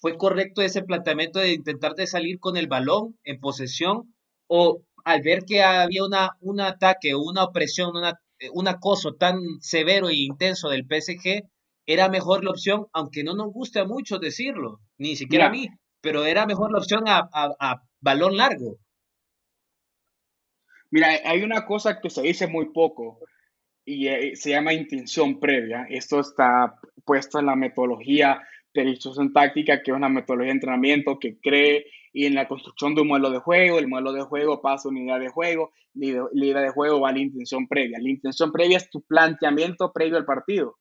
¿fue correcto ese planteamiento de intentar de salir con el balón en posesión o al ver que había una, un ataque, una opresión, una, un acoso tan severo e intenso del PSG, era mejor la opción, aunque no nos guste mucho decirlo, ni siquiera a mí, pero era mejor la opción a, balón largo. Mira, hay una cosa que se dice muy poco y eh, se llama intención previa. Esto está puesto en la metodología de en táctica, que es una metodología de entrenamiento que cree y en la construcción de un modelo de juego, el modelo de juego pasa a unidad de juego, la idea de juego va a la intención previa. La intención previa es tu planteamiento previo al partido.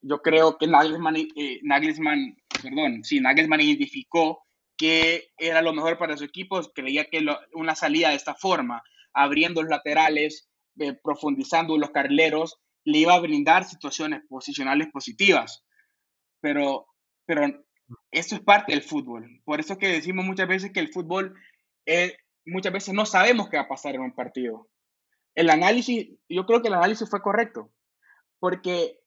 Yo creo que Nagelsmann, eh, Nagelsmann perdón, sí, Nagelsmann identificó que era lo mejor para su equipo, creía que una salida de esta forma, abriendo los laterales, eh, profundizando los carrileros, le iba a brindar situaciones posicionales positivas. Pero, pero eso es parte del fútbol. Por eso que decimos muchas veces que el fútbol, eh, muchas veces no sabemos qué va a pasar en un partido. El análisis, yo creo que el análisis fue correcto, porque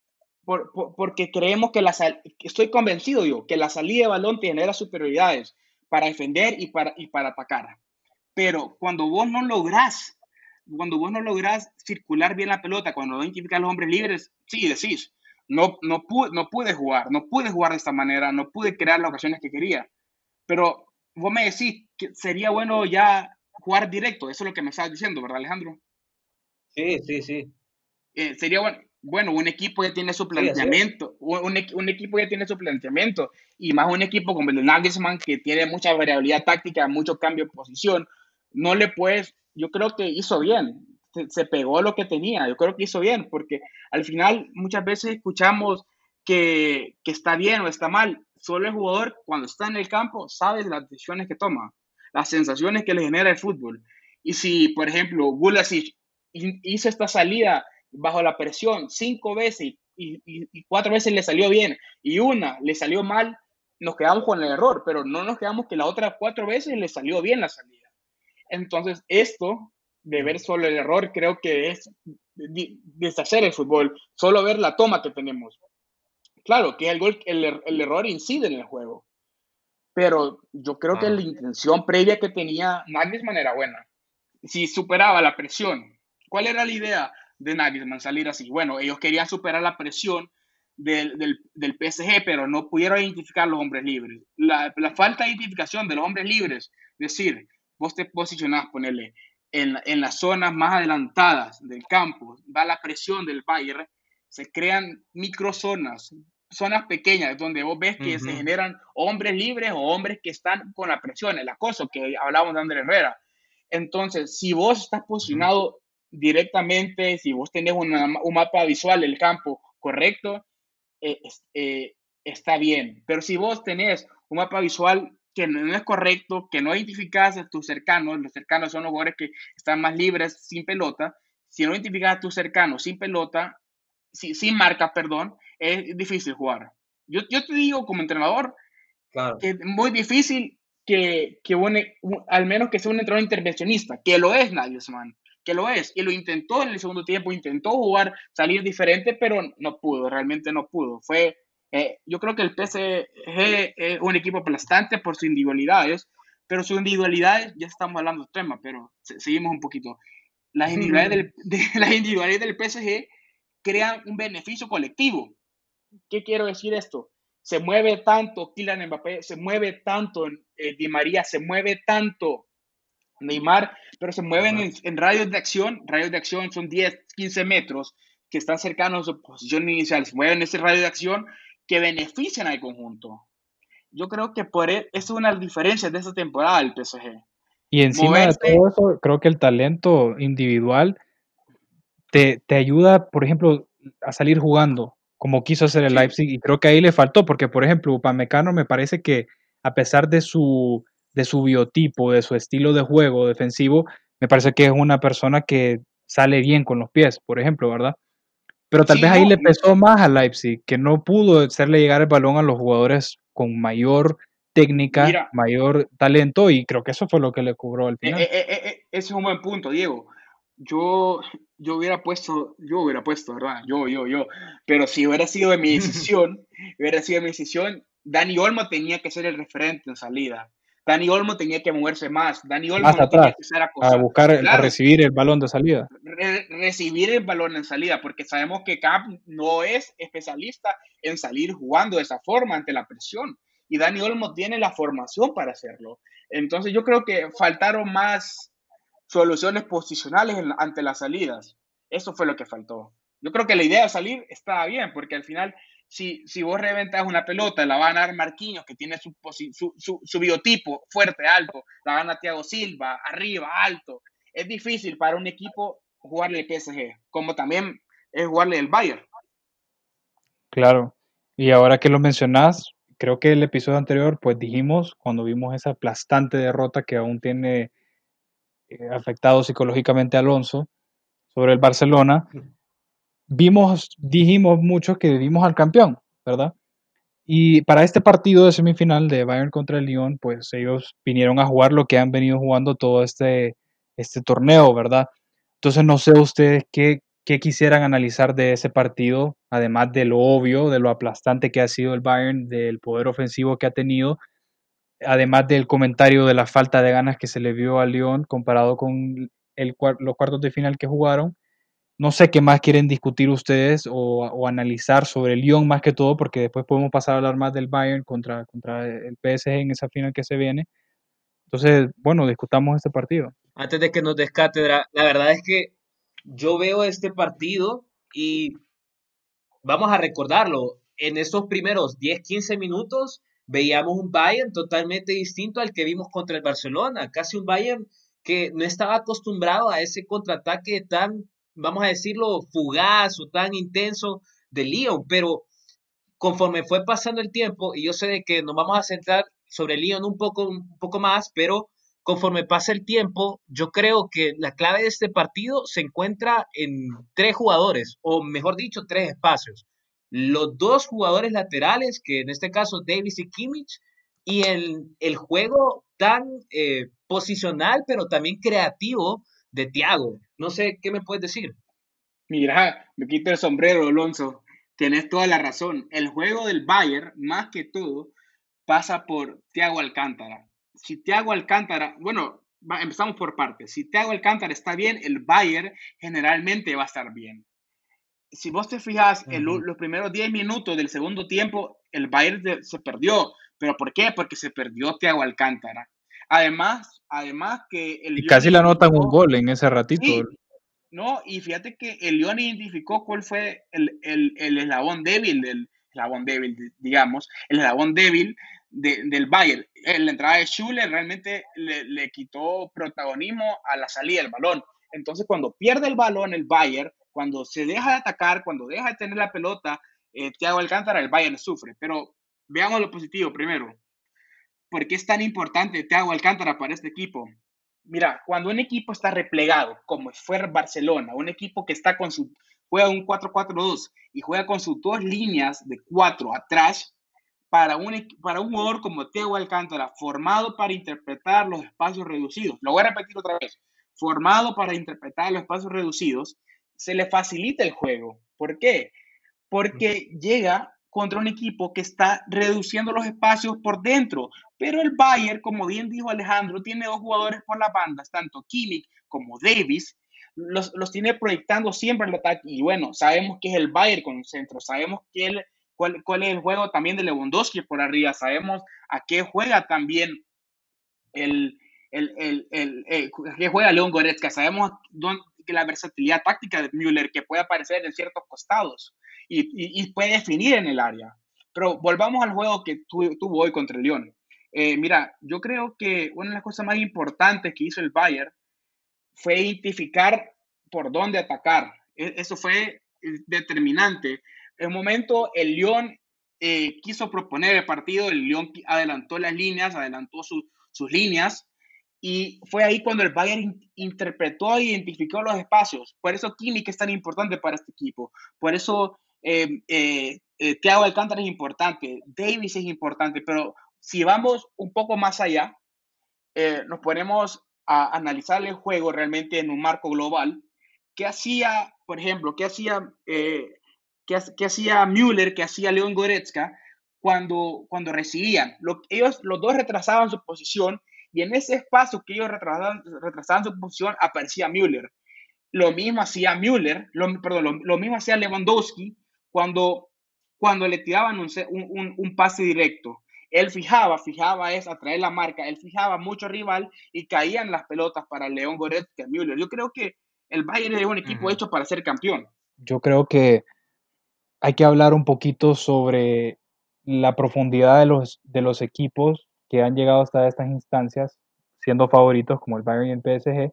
porque creemos que la estoy convencido yo que la salida de balón te genera superioridades para defender y para, y para atacar. Pero cuando vos no lográs, cuando vos no lográs circular bien la pelota, cuando no identificas a los hombres libres, sí, decís, no, no, pude, no pude jugar, no pude jugar de esta manera, no pude crear las ocasiones que quería. Pero vos me decís que sería bueno ya jugar directo, eso es lo que me estás diciendo, ¿verdad, Alejandro? Sí, sí, sí. Eh, sería bueno, bueno, un equipo ya tiene su planteamiento, un, un, equipo ya tiene su planteamiento, y más un equipo como el de Nagelsmann, que tiene mucha variabilidad táctica, mucho cambio de posición, no le puedes, yo creo que hizo bien, se, pegó lo que tenía, yo creo que hizo bien, porque al final muchas veces escuchamos que, que está bien o está mal. Solo el jugador, cuando está en el campo, sabe las decisiones que toma, las sensaciones que le genera el fútbol. Y si, por ejemplo, Gulasic hizo esta salida bajo la presión cinco veces y, y, cuatro veces le salió bien y una le salió mal, nos quedamos con el error, pero no nos quedamos que la otra cuatro veces le salió bien la salida. Entonces, esto de ver solo el error creo que es deshacer el fútbol, solo ver la toma que tenemos. Claro que el, gol, el, el error incide en el juego, pero yo creo que la intención previa que tenía Nagelsmann era buena. Si superaba la presión, ¿cuál era la idea de Nagelsmann salir así? Bueno, ellos querían superar la presión del, del, del PSG, pero no pudieron identificar los hombres libres. La, la, falta de identificación de los hombres libres, es decir, vos te posicionás, ponerle en, en, las zonas más adelantadas del campo, va la presión del Bayern, se crean microzonas, zonas pequeñas donde vos ves que se generan hombres libres o hombres que están con la presión, el acoso que hablábamos de Andrés Herrera. Entonces, si vos estás posicionado directamente, si vos tenés un mapa visual del campo correcto, eh, eh, está bien. Pero si vos tenés un mapa visual que no es correcto, que no identificas a tus cercanos, los cercanos son los jugadores que están más libres sin pelota, si no identificas a tus cercanos sin pelota, sin marca, perdón, es difícil jugar. Yo, yo te digo como entrenador que es muy difícil que, que al menos que sea un entrenador intervencionista, que lo es Nagelsmann, que lo es, y lo intentó en el segundo tiempo, intentó jugar, salir diferente, pero no pudo, realmente no pudo. Fue, eh, yo creo que el PSG es un equipo aplastante por sus individualidades, pero sus individualidades, ya estamos hablando de tema, pero seguimos un poquito. Las individualidades, del, de, las individualidades del PSG crean un beneficio colectivo. ¿Qué quiero decir esto? Se mueve tanto Kylian Mbappé, se mueve tanto eh, Di María, se mueve tanto Neymar, pero se mueven en, en, radios de acción, radios de acción son 10, 15 metros que están cercanos a su posición inicial, se mueven en ese radio de acción que benefician al conjunto. Yo creo que por eso es una de las diferencias de esta temporada del PSG. Y encima de todo eso, creo que el talento individual te, te ayuda, por ejemplo, a salir jugando como quiso hacer el. Leipzig y creo que ahí le faltó porque por ejemplo Upamecano me parece que a pesar de su de su biotipo, de su estilo de juego defensivo, me parece que es una persona que sale bien con los pies, por ejemplo, ¿verdad? Pero tal sí, vez ahí no, le pesó más a Leipzig, que no pudo hacerle llegar el balón a los jugadores con mayor técnica, Mira, mayor talento, y creo que eso fue lo que le cobró al final. Eh, eh, eh, ese es un buen punto, Diego. Yo, yo hubiera puesto, yo hubiera puesto, ¿verdad? Yo, yo, yo. Pero si hubiera sido de mi decisión, hubiera sido de mi decisión, Dani Olmo tenía que ser el referente en salida. Dani Olmo tenía que moverse más. Dani Olmo más atrás, tenía que a buscar, claro, a recibir el balón de salida. Re recibir el balón en salida, porque sabemos que Cap no es especialista en salir jugando de esa forma ante la presión. Y Dani Olmo tiene la formación para hacerlo. Entonces yo creo que faltaron más soluciones posicionales en, ante las salidas. Eso fue lo que faltó. Yo creo que la idea de salir estaba bien, porque al final si, si vos reventas una pelota, la va a ganar Marquinhos, que tiene su, su, su, su biotipo fuerte, alto, la gana Thiago Silva, arriba, alto. Es difícil para un equipo jugarle el PSG, como también es jugarle el Bayern. Claro, y ahora que lo mencionás, creo que el episodio anterior, pues dijimos, cuando vimos esa aplastante derrota que aún tiene eh, afectado psicológicamente a Alonso sobre el Barcelona, vimos, dijimos muchos que vimos al campeón, ¿verdad? Y para este partido de semifinal de Bayern contra el Lyon, pues ellos vinieron a jugar lo que han venido jugando todo este, este torneo, ¿verdad? Entonces no sé ustedes qué, qué quisieran analizar de ese partido, además de lo obvio, de lo aplastante que ha sido el Bayern, del poder ofensivo que ha tenido, además del comentario de la falta de ganas que se le vio a Lyon comparado con el, los cuartos de final que jugaron no sé qué más quieren discutir ustedes o, o, analizar sobre el Lyon más que todo, porque después podemos pasar a hablar más del Bayern contra, contra el PSG en esa final que se viene. Entonces, bueno, discutamos este partido. Antes de que nos des la verdad es que yo veo este partido y vamos a recordarlo, en estos primeros 10, 15 minutos veíamos un Bayern totalmente distinto al que vimos contra el Barcelona, casi un Bayern que no estaba acostumbrado a ese contraataque tan vamos a decirlo, fugaz o tan intenso de Lyon, pero conforme fue pasando el tiempo, y yo sé de que nos vamos a centrar sobre Lyon un poco, un poco más, pero conforme pasa el tiempo, yo creo que la clave de este partido se encuentra en tres jugadores, o mejor dicho, tres espacios. Los dos jugadores laterales, que en este caso Davis y Kimmich, y el, el juego tan eh, posicional, pero también creativo de Thiago. No sé, ¿qué me puedes decir? Mira, me quito el sombrero, Alonso. Tienes toda la razón. El juego del Bayern, más que todo, pasa por Thiago Alcántara. Si Thiago Alcántara, bueno, empezamos por partes. Si Thiago Alcántara está bien, el Bayern generalmente va a estar bien. Si vos te fijas, en los primeros 10 minutos del segundo tiempo, el Bayern se perdió. ¿Pero por qué? Porque se perdió Thiago Alcántara. Además, además que el y casi le anotan un gol en ese ratito. no, y fíjate que el León identificó cuál fue el, eslabón débil del eslabón débil, digamos, el eslabón débil del Bayern. La entrada de Schuller realmente le, quitó protagonismo a la salida del balón. Entonces, cuando pierde el balón el Bayern, cuando se deja de atacar, cuando deja de tener la pelota, eh, Thiago Alcántara, el Bayern sufre. Pero veamos lo positivo primero. ¿Por qué es tan importante Thiago Alcántara para este equipo? Mira, cuando un equipo está replegado, como fue Barcelona, un equipo que está con su, juega un 4-4-2 y juega con sus dos líneas de cuatro atrás, para un, para un jugador como Thiago Alcántara, formado para interpretar los espacios reducidos, lo voy a repetir otra vez, formado para interpretar los espacios reducidos, se le facilita el juego. ¿Por qué? Porque llega contra un equipo que está reduciendo los espacios por dentro. Pero el Bayern, como bien dijo Alejandro, tiene dos jugadores por las bandas, tanto Kimmich como Davis, los, tiene proyectando siempre el ataque. Y bueno, sabemos que es el Bayern con el centro, sabemos que cuál, es el juego también de Lewandowski por arriba, sabemos a qué juega también el, el, el, que juega León Goretzka, sabemos que la versatilidad táctica de Müller que puede aparecer en ciertos costados y, puede definir en el área. Pero volvamos al juego que tuvo hoy contra el León. Eh, mira, yo creo que una de las cosas más importantes que hizo el Bayern fue identificar por dónde atacar. E, eso fue determinante. En un momento el León eh, quiso proponer el partido, el León adelantó las líneas, adelantó sus líneas, y fue ahí cuando el Bayern interpretó e identificó los espacios. Por eso Kimmich es tan importante para este equipo. Por eso eh, eh, eh, Thiago Alcántara es importante, Davis es importante, pero si vamos un poco más allá, eh, nos ponemos a analizar el juego realmente en un marco global. ¿Qué hacía, por ejemplo, qué hacía, qué, qué, hacía Müller, qué hacía León Goretzka cuando, cuando recibían? Lo, ellos, los dos retrasaban su posición y en ese espacio que ellos retrasaban, retrasaban su posición aparecía Müller. Lo mismo hacía Müller, lo, perdón, lo mismo hacía Lewandowski cuando, cuando le tiraban un, un, un, pase directo. Él fijaba, fijaba es atraer la marca, él fijaba mucho rival y caían las pelotas para León Goretzka y Müller. Yo creo que el Bayern es un equipo hecho para ser campeón. Yo creo que hay que hablar un poquito sobre la profundidad de los, de los equipos que han llegado hasta estas instancias, siendo favoritos como el Bayern y el PSG,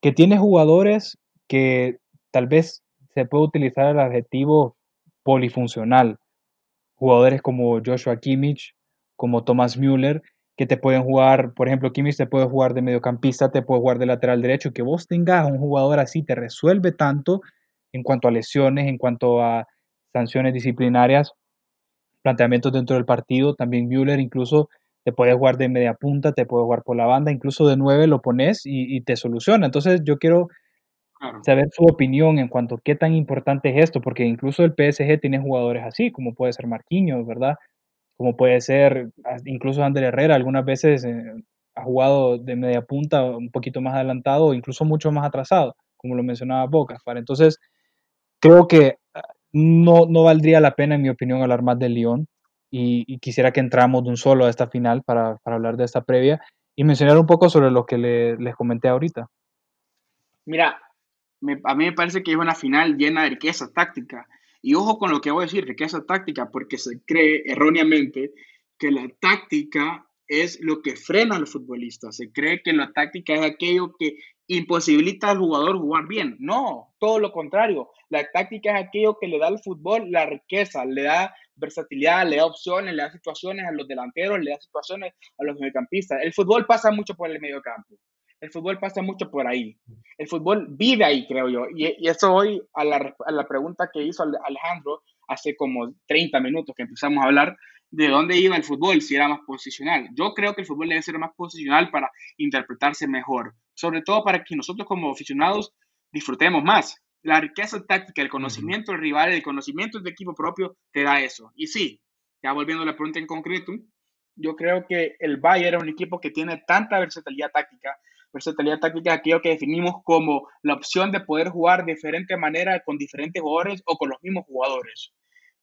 que tiene jugadores que tal vez se puede utilizar el adjetivo polifuncional. Jugadores como Joshua Kimmich, como Thomas Müller, que te pueden jugar, por ejemplo, Kimmich te puede jugar de mediocampista, te puede jugar de lateral derecho, que vos tengas un jugador así te resuelve tanto en cuanto a lesiones, en cuanto a sanciones disciplinarias, planteamientos dentro del partido, también Müller incluso te puede jugar de media punta, te puede jugar por la banda, incluso de nueve lo pones y te soluciona. Entonces yo quiero saber su opinión en cuanto a qué tan importante es esto, porque incluso el PSG tiene jugadores así, como puede ser Marquinhos, ¿verdad? Como puede ser incluso Ander Herrera, algunas veces eh, ha jugado de media punta, un poquito más adelantado, incluso mucho más atrasado, como lo mencionaba Boca. Para entonces, creo que ah, no, no valdría la pena, en mi opinión, hablar más del Lyon. Y, quisiera que entramos de un solo a esta final para, para hablar de esta previa y mencionar un poco sobre lo que les comenté ahorita. Mira, a mí me parece que es una final llena de riqueza táctica. Y ojo con lo que voy a decir, riqueza táctica, porque se cree erróneamente que la táctica es lo que frena al futbolista. Se cree que la táctica es aquello que, imposibilita al jugador jugar bien. No, todo lo contrario. La táctica es aquello que le da al fútbol la riqueza, le da versatilidad, le da opciones, le da situaciones a los delanteros, le da situaciones a los mediocampistas. El fútbol pasa mucho por el mediocampo. El fútbol pasa mucho por ahí. El fútbol vive ahí, creo yo. Y, eso hoy a la, a la pregunta que hizo Alejandro hace como 30 minutos que empezamos a hablar, de dónde iba el fútbol, si era más posicional. Yo creo que el fútbol debe ser más posicional para interpretarse mejor, sobre todo para que nosotros como aficionados disfrutemos más. La riqueza táctica, el conocimiento del rival, el conocimiento del equipo propio te da eso. Y sí, ya volviendo a la pregunta en concreto, yo creo que el Bayern es un equipo que tiene tanta versatilidad táctica, versatilidad táctica aquello que definimos como la opción de poder jugar de diferente manera con diferentes jugadores o con los mismos jugadores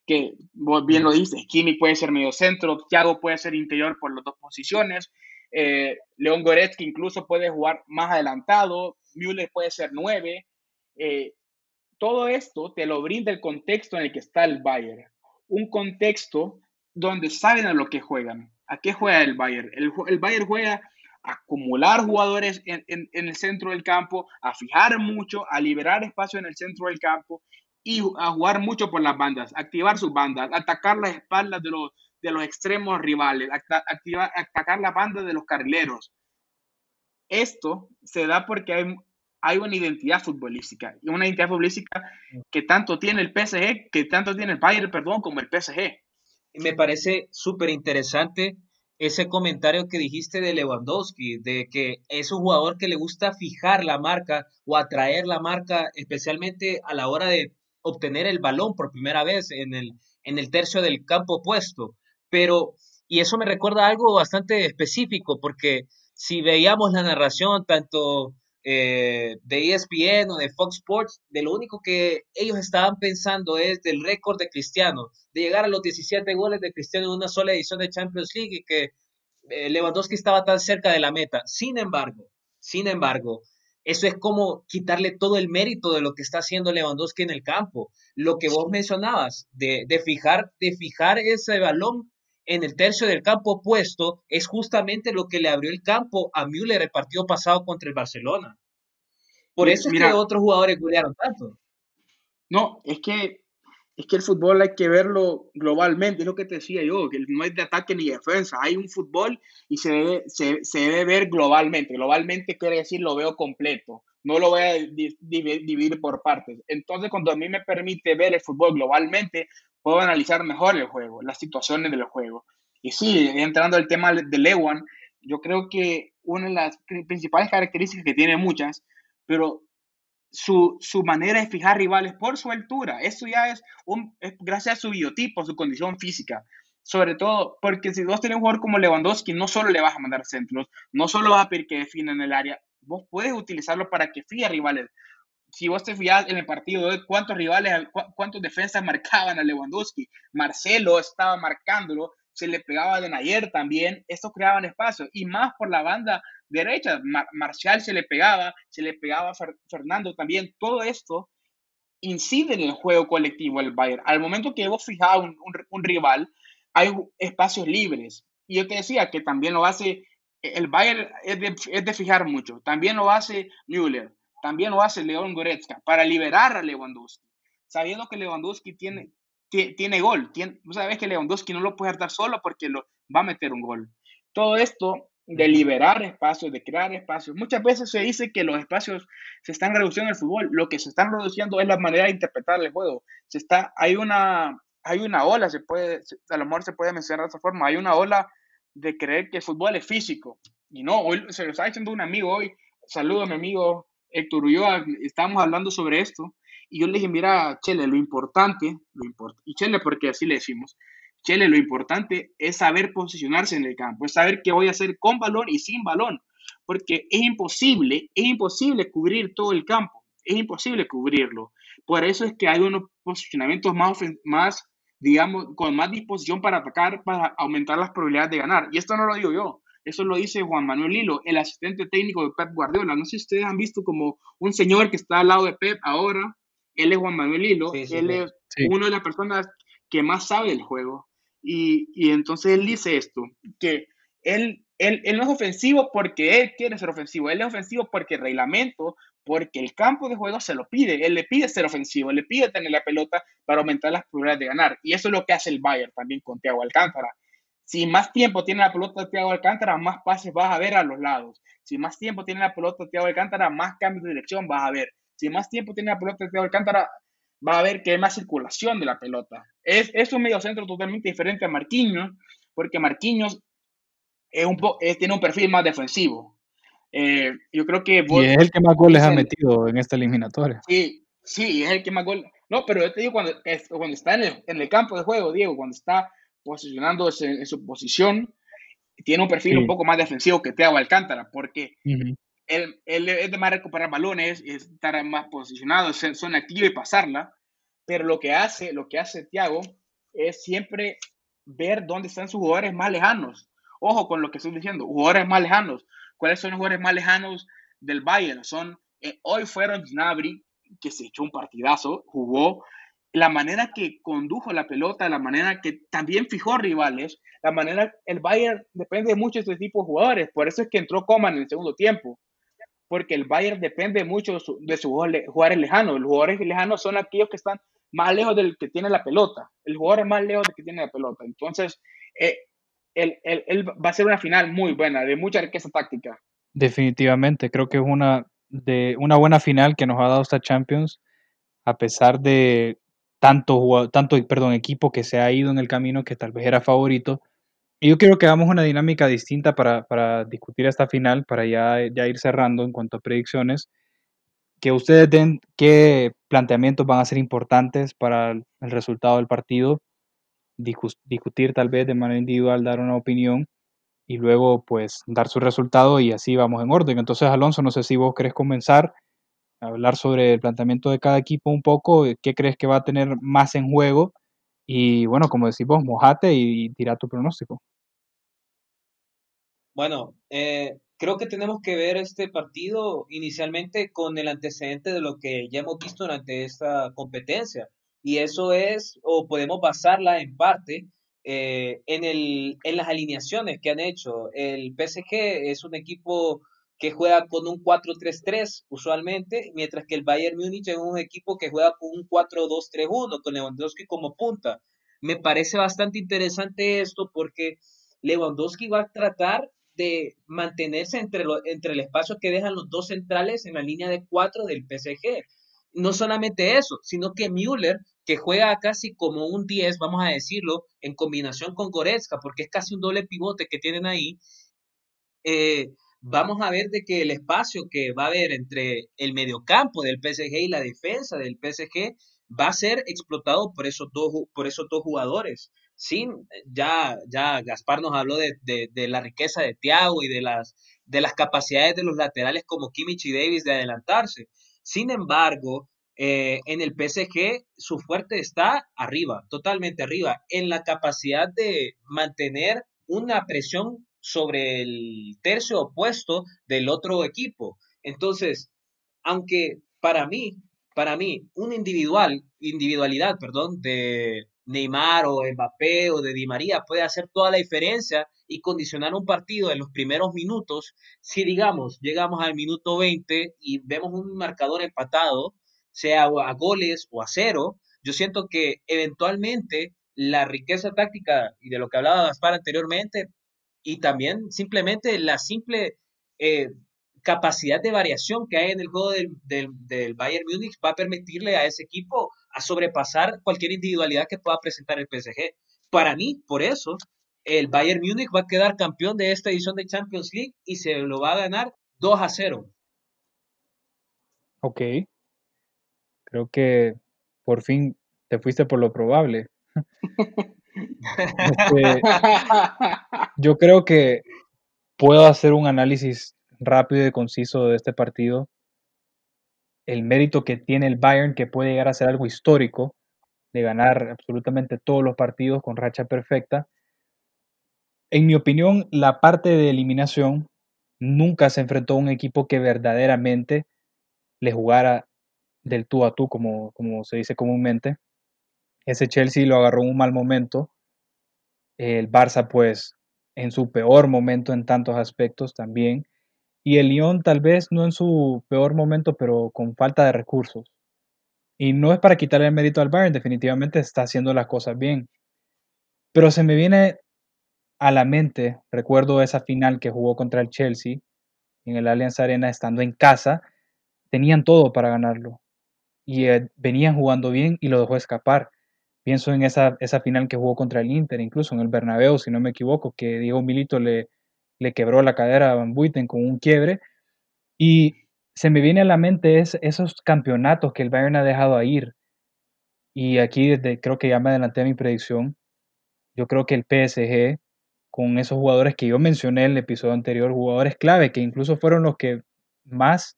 que vos bien lo dices, Kimi puede ser medio centro, Thiago puede ser interior por las dos posiciones, eh, León Goretzka incluso puede jugar más adelantado, Müller puede ser nueve. Eh, todo esto te lo brinda el contexto en el que está el Bayern. Un contexto donde saben a lo que juegan. ¿A qué juega el Bayern? El, el Bayern juega acumular jugadores en, en, en, el centro del campo, a fijar mucho, a liberar espacio en el centro del campo y a jugar mucho por las bandas, activar sus bandas, atacar las espaldas de los, de los extremos rivales, activar, atacar la banda de los carrileros. Esto se da porque hay, hay una identidad futbolística y una identidad futbolística que tanto tiene el PSG, que tanto tiene el Bayern, perdón, como el PSG. Me parece súper interesante ese comentario que dijiste de Lewandowski, de que es un jugador que le gusta fijar la marca o atraer la marca, especialmente a la hora de obtener el balón por primera vez en el, en el tercio del campo opuesto. Pero, y eso me recuerda algo bastante específico, porque si veíamos la narración tanto eh, de ESPN o de Fox Sports, de lo único que ellos estaban pensando es del récord de Cristiano, de llegar a los 17 goles de Cristiano en una sola edición de Champions League y que eh, Lewandowski estaba tan cerca de la meta. Sin embargo, sin embargo, eso es como quitarle todo el mérito de lo que está haciendo Lewandowski en el campo. Lo que vos mencionabas, de, fijar, de fijar ese balón en el tercio del campo opuesto, es justamente lo que le abrió el campo a Müller el partido pasado contra el Barcelona. Por eso es que otros jugadores golearon tanto. No, es que es que el fútbol hay que verlo globalmente, es lo que te decía yo, que no hay de ataque ni defensa, hay un fútbol y se debe, se, se debe ver globalmente. Globalmente quiere decir lo veo completo, no lo voy a dividir por partes. Entonces, cuando a mí me permite ver el fútbol globalmente, puedo analizar mejor el juego, las situaciones del juego. Y sí, entrando al tema de Lewan, yo creo que una de las principales características que tiene muchas, pero su, manera de fijar rivales por su altura. Eso ya es, un, gracias a su biotipo, su condición física. Sobre todo porque si vos tenés un jugador como Lewandowski, no solo le vas a mandar centros, no solo vas a pedir que en el área, vos puedes utilizarlo para que fije rivales. Si vos te fijas en el partido de cuántos rivales, cuántos defensas marcaban a Lewandowski, Marcelo estaba marcándolo, se le pegaba de Nayer también, esto creaban espacio, y más por la banda derecha, Marcial se le pegaba, se le pegaba a Fernando también, todo esto incide en el juego colectivo del Bayern. Al momento que vos fijabas un, un, rival, hay espacios libres, y yo te decía que también lo hace, el Bayern es de, es de fijar mucho, también lo hace Müller, también lo hace León Goretzka, para liberar a Lewandowski, sabiendo que Lewandowski tiene, tiene gol. Tiene, sabes que Lewandowski no lo puede dar solo porque lo, va a meter un gol. Todo esto de liberar espacios, de crear espacios. Muchas veces se dice que los espacios se están reduciendo en el fútbol. Lo que se están reduciendo es la manera de interpretar el juego. Se está, hay, una, hay una ola, se puede, a lo mejor se puede mencionar de esta forma, hay una ola de creer que el fútbol es físico. Y no, hoy se lo está diciendo un amigo hoy. Saludo a mi amigo Héctor Ulloa, estamos hablando sobre esto. Y yo le dije, mira, Chele, lo importante, lo import y Chele porque así le decimos, Chele, lo importante es saber posicionarse en el campo, es saber qué voy a hacer con balón y sin balón, porque es imposible, es imposible cubrir todo el campo, es imposible cubrirlo. Por eso es que hay unos posicionamientos más, más digamos, con más disposición para atacar, para aumentar las probabilidades de ganar. Y esto no lo digo yo, eso lo dice Juan Manuel Lilo, el asistente técnico de Pep Guardiola. No sé si ustedes han visto como un señor que está al lado de Pep ahora, él es Juan Manuel Hilo, él es una de las personas que más sabe el juego. Y, y, entonces él dice esto, que él, él, él, no es ofensivo porque él quiere ser ofensivo, él es ofensivo porque el reglamento, porque el campo de juego se lo pide, él le pide ser ofensivo, él le pide tener la pelota para aumentar las probabilidades de ganar. Y eso es lo que hace el Bayern también con Thiago Alcántara. Si más tiempo tiene la pelota Thiago Alcántara, más pases vas a ver a los lados. Si más tiempo tiene la pelota Thiago Alcántara, más cambios de dirección vas a ver. Si más tiempo tiene la pelota Thiago Alcántara, va a ver que hay más circulación de la pelota. Es, es un centro totalmente diferente a Marquinhos, porque Marquinhos es un tiene un perfil más defensivo. Eh, yo creo que... y es el que más goles ha metido en esta eliminatoria. Sí, sí, es el que más goles... No, pero yo te digo, cuando, cuando está en el, en el, campo de juego, Diego, cuando está posicionándose en, su posición, tiene un perfil un poco más defensivo que Thiago Alcántara, porque él, él, es de más recuperar balones, estar más posicionado, son activo y pasarla, pero lo que hace, lo que hace Thiago es siempre ver dónde están sus jugadores más lejanos. Ojo con lo que estoy diciendo, jugadores más lejanos. ¿Cuáles son los jugadores más lejanos del Bayern? Son, eh, hoy fueron Gnabry, que se echó un partidazo, jugó, la manera que condujo la pelota, la manera que también fijó rivales, la manera, el Bayern depende mucho de este tipo de jugadores, por eso es que entró Coman en el segundo tiempo, porque el Bayern depende mucho de sus jugadores lejanos, los jugadores lejanos son aquellos que están más lejos del que tiene la pelota, el jugador es más lejos del que tiene la pelota, entonces eh, él, va a ser una final muy buena, de mucha riqueza táctica. Definitivamente, creo que es una, de, una buena final que nos ha dado esta Champions, a pesar de tanto, tanto perdón, equipo que se ha ido en el camino que tal vez era favorito. Y yo quiero que hagamos una dinámica distinta para, para discutir esta final, para ya, ya ir cerrando en cuanto a predicciones. Que ustedes den qué planteamientos van a ser importantes para el resultado del partido discutir tal vez de manera individual, dar una opinión y luego pues dar su resultado y así vamos en orden. Entonces Alonso, no sé si vos querés comenzar hablar sobre el planteamiento de cada equipo un poco, qué crees que va a tener más en juego y bueno, como decís vos, mojate y, tira tu pronóstico. Bueno, eh, creo que tenemos que ver este partido inicialmente con el antecedente de lo que ya hemos visto durante esta competencia y eso es, o podemos basarla en parte eh, en, el, en las alineaciones que han hecho. El PSG es un equipo que juega con un 4-3-3 usualmente, mientras que el Bayern Múnich es un equipo que juega con un 4-2-3-1, con Lewandowski como punta. Me parece bastante interesante esto porque Lewandowski va a tratar de mantenerse entre, el espacio que dejan los dos centrales en la línea de 4 del PSG. No solamente eso, sino que Müller que juega casi como un 10, vamos a decirlo, en combinación con Goretzka, porque es casi un doble pivote que tienen ahí, eh, vamos a ver de que el espacio que va a haber entre el mediocampo del PSG y la defensa del PSG va a ser explotado por esos dos, por esos dos jugadores. Sin, ya, ya Gaspar nos habló de, de, la riqueza de Thiago y de las, de las capacidades de los laterales como Kimmich y Davis de adelantarse. Sin embargo, eh, en el PSG su fuerte está arriba, totalmente arriba, en la capacidad de mantener una presión sobre el tercio opuesto del otro equipo. Entonces, aunque para mí, para mí, una individual, individualidad, perdón, de Neymar o Mbappé o de Di María puede hacer toda la diferencia y condicionar un partido en los primeros minutos, si digamos, llegamos al minuto 20 y vemos un marcador empatado, sea a goles o a cero, yo siento que eventualmente la riqueza táctica y de lo que hablaba Gaspar anteriormente, y también simplemente la simple eh, capacidad de variación que hay en el juego del, del, Bayern Múnich va a permitirle a ese equipo a sobrepasar cualquier individualidad que pueda presentar el PSG. Para mí, por eso, el Bayern Múnich va a quedar campeón de esta edición de Champions League y se lo va a ganar 2 a 0. Ok. Creo que por fin te fuiste por lo probable. Este, yo creo que puedo hacer un análisis rápido y conciso de este partido. El mérito que tiene el Bayern, que puede llegar a ser algo histórico, de ganar absolutamente todos los partidos con racha perfecta. En mi opinión, la parte de eliminación nunca se enfrentó a un equipo que verdaderamente le jugara del tú a tú, como, como se dice comúnmente. Ese Chelsea lo agarró en un mal momento. El Barça, pues, en su peor momento en tantos aspectos también. Y el Lyon tal vez no en su peor momento, pero con falta de recursos. Y no es para quitarle el mérito al Bayern, definitivamente está haciendo las cosas bien. Pero se me viene a la mente, recuerdo esa final que jugó contra el Chelsea en el Allianz Arena estando en casa, tenían todo para ganarlo. Y eh, venían jugando bien y lo dejó escapar. Pienso en esa, esa final que jugó contra el Inter, incluso en el Bernabéu, si no me equivoco, que Diego Milito le, le quebró la cadera a Van Buiten con un quiebre. Y se me viene a la mente esos campeonatos que el Bayern ha dejado a ir. Y aquí desde, creo que ya me adelanté a mi predicción. Yo creo que el PSG, con esos jugadores que yo mencioné en el episodio anterior, jugadores clave, que incluso fueron los que más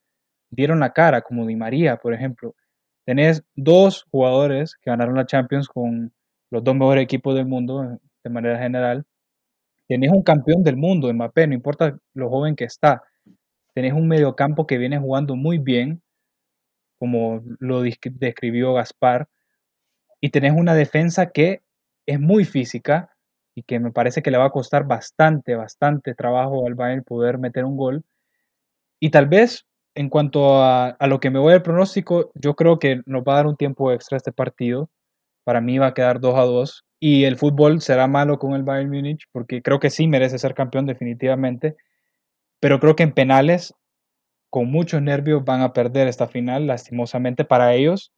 dieron la cara, como Di María, por ejemplo, tenés dos jugadores que ganaron la Champions con los dos mejores equipos del mundo eh, de manera general. Tenés un campeón del mundo, Mbappé, no importa lo joven que está. Tenés un mediocampo que viene jugando muy bien, como lo describió Gaspar. Y tenés una defensa que es muy física y que me parece que le va a costar bastante, bastante trabajo al Bayern poder meter un gol. Y tal vez en cuanto a, lo que me voy al pronóstico, yo creo que nos va a dar un tiempo extra este partido. Para mí va a quedar 2 a 2. Y el fútbol será malo con el Bayern Múnich, porque creo que sí merece ser campeón definitivamente. Pero creo que en penales, con muchos nervios, van a perder esta final, lastimosamente para ellos.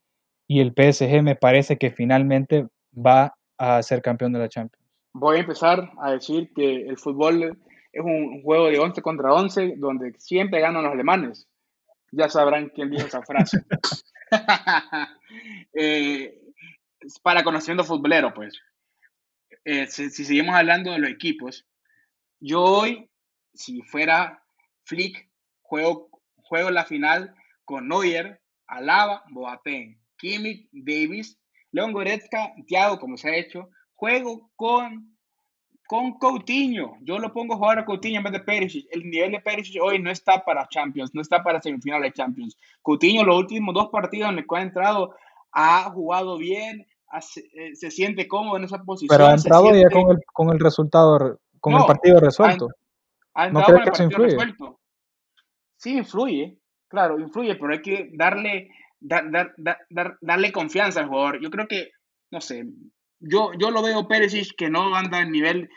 Y el PSG me parece que finalmente va a ser campeón de la Champions. Voy a empezar a decir que el fútbol es un juego de 11 contra 11, donde siempre ganan los alemanes ya sabrán quién dijo esa frase. Eh, para conociendo futbolero, pues. Eh, si, seguimos hablando de los equipos, yo hoy, si fuera Flick, juego, juego la final con Neuer, Alaba, Boateng, Kimmich, Davis, León Goretzka, Thiago, como se ha hecho. Juego con con Coutinho. Yo lo pongo a jugar a Coutinho en vez de Perisic. El nivel de Perisic hoy no está para Champions, no está para semifinales de Champions. Coutinho los últimos dos partidos en los que ha entrado ha jugado bien, eh, se siente cómodo en esa posición. Pero ha entrado ya con el, con el resultado, con el partido resuelto. Ha, entrado con el partido resuelto. Sí, influye, claro, influye, pero hay que darle, darle confianza al jugador. Yo creo que, no sé, yo, yo lo veo Perisic que no anda al nivel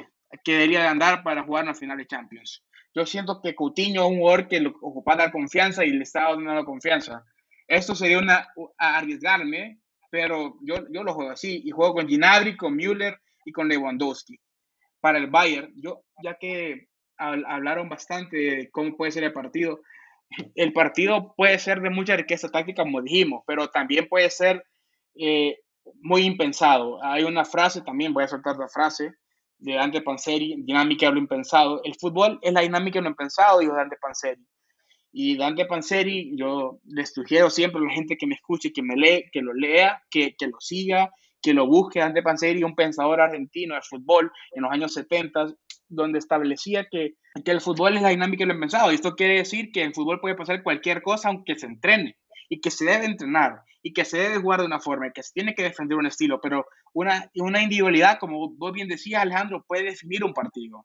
que debería de andar para jugar en la final de Champions. Yo siento que Coutinho es un jugador que lo ocupa dar confianza y le está dando confianza. Esto sería una, arriesgarme, pero yo, yo lo juego así y juego con Ginadri, con Müller y con Lewandowski. Para el Bayern, yo ya que hablaron bastante de cómo puede ser el partido, el partido puede ser de mucha riqueza táctica, como dijimos, pero también puede ser eh, muy impensado. Hay una frase también, voy a soltar la frase de Dante Panzeri, dinámica de lo impensado. El fútbol es la dinámica de lo impensado, dijo Dante Panzeri. Y Dante Panzeri, yo les sugiero siempre a la gente que me escuche, que me lee, que lo lea, que, que lo siga, que lo busque. Dante Panzeri, un pensador argentino de fútbol en los años 70, donde establecía que, que el fútbol es la dinámica de lo impensado. Y esto quiere decir que en fútbol puede pasar cualquier cosa aunque se entrene y que se debe entrenar y que se debe jugar de una forma y que se tiene que defender un estilo, pero una, una individualidad, como vos bien decías, Alejandro, puede definir un partido.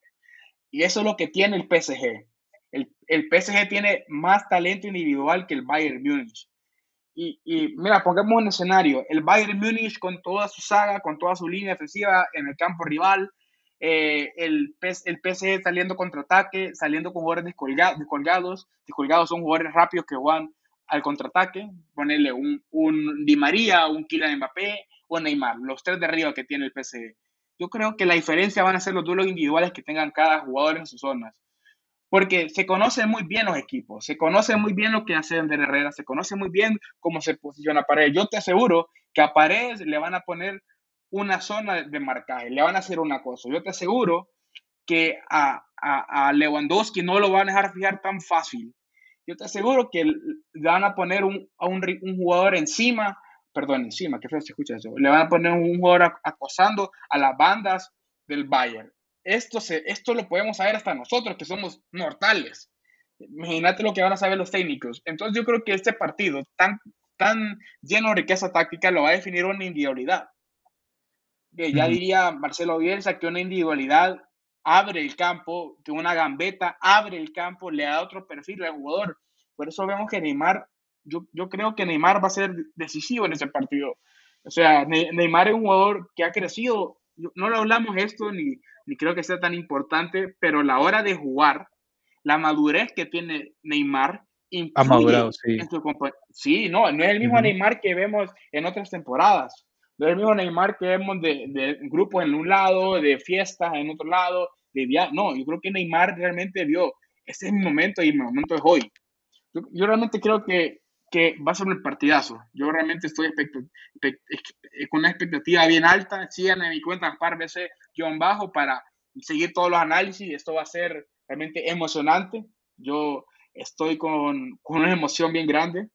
Y eso es lo que tiene el PSG. El, el PSG tiene más talento individual que el Bayern Múnich. Y, y, mira, pongamos un escenario. El Bayern Múnich con toda su saga, con toda su línea ofensiva en el campo rival, eh, el, el PSG saliendo contraataque, saliendo con jugadores descolgados, descolgados. Descolgados son jugadores rápidos que van al contraataque, ponerle un, un Di María, un Kylian Mbappé o Neymar, los tres de arriba que tiene el PSG. Yo creo que la diferencia van a ser los duelos individuales que tengan cada jugador en sus zonas. Porque se conocen muy bien los equipos, se conoce muy bien lo que hace Ander Herrera, se conoce muy bien cómo se posiciona Paredes. Yo te aseguro que a Paredes le van a poner una zona de marcaje, le van a hacer una cosa. Yo te aseguro que a, a, a Lewandowski no lo van a dejar fijar tan fácil yo te aseguro que le van a poner un, a un, un jugador encima, perdón, encima, qué feo se escucha eso, le van a poner un jugador acosando a las bandas del Bayern. Esto, se, esto lo podemos saber hasta nosotros, que somos mortales. Imagínate lo que van a saber los técnicos. Entonces yo creo que este partido tan, tan lleno de riqueza táctica lo va a definir una individualidad. ya diría Marcelo Bielsa que una individualidad abre el campo, que una gambeta abre el campo, le da otro perfil al jugador. Por eso vemos que Neymar, yo, yo creo que Neymar va a ser decisivo en ese partido. O sea, Neymar es un jugador que ha crecido, no lo hablamos esto ni, ni creo que sea tan importante, pero la hora de jugar, la madurez que tiene Neymar, ha madurado, sí. Sí, no, no es el mismo Neymar que vemos en otras temporadas. No es el mismo Neymar que vemos de, de grupos en un lado, de fiestas en otro lado, de viajes. No, yo creo que Neymar realmente vio, este es mi momento y mi momento es hoy. Yo, realmente creo que, que, va a ser un partidazo. Yo realmente estoy con una expectativa bien alta. Sigan en mi cuenta par veces John Bajo para seguir todos los análisis. Esto va a ser realmente emocionante. Yo estoy con, con una emoción bien grande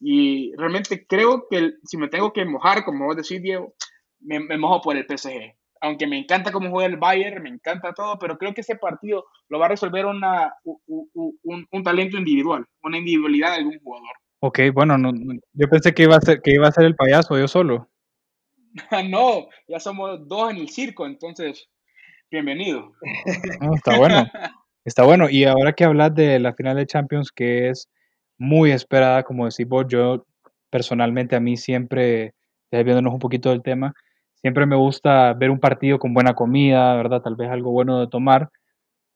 y realmente creo que si me tengo que mojar, como vos decís, Diego, me, me mojo por el PSG. Aunque me encanta cómo juega el Bayern, me encanta todo, pero creo que ese partido lo va a resolver una, un, un, talento individual, una individualidad de algún jugador. Ok, bueno, no, yo pensé que iba, a ser, que iba a ser el payaso yo solo. no, ya somos dos en el circo, entonces, bienvenido. está bueno. Está bueno. Y ahora que hablas de la final de Champions, que es muy esperada, como decís vos, yo personalmente a mí siempre, ya viéndonos un poquito del tema, siempre me gusta ver un partido con buena comida, ¿verdad? Tal vez algo bueno de tomar.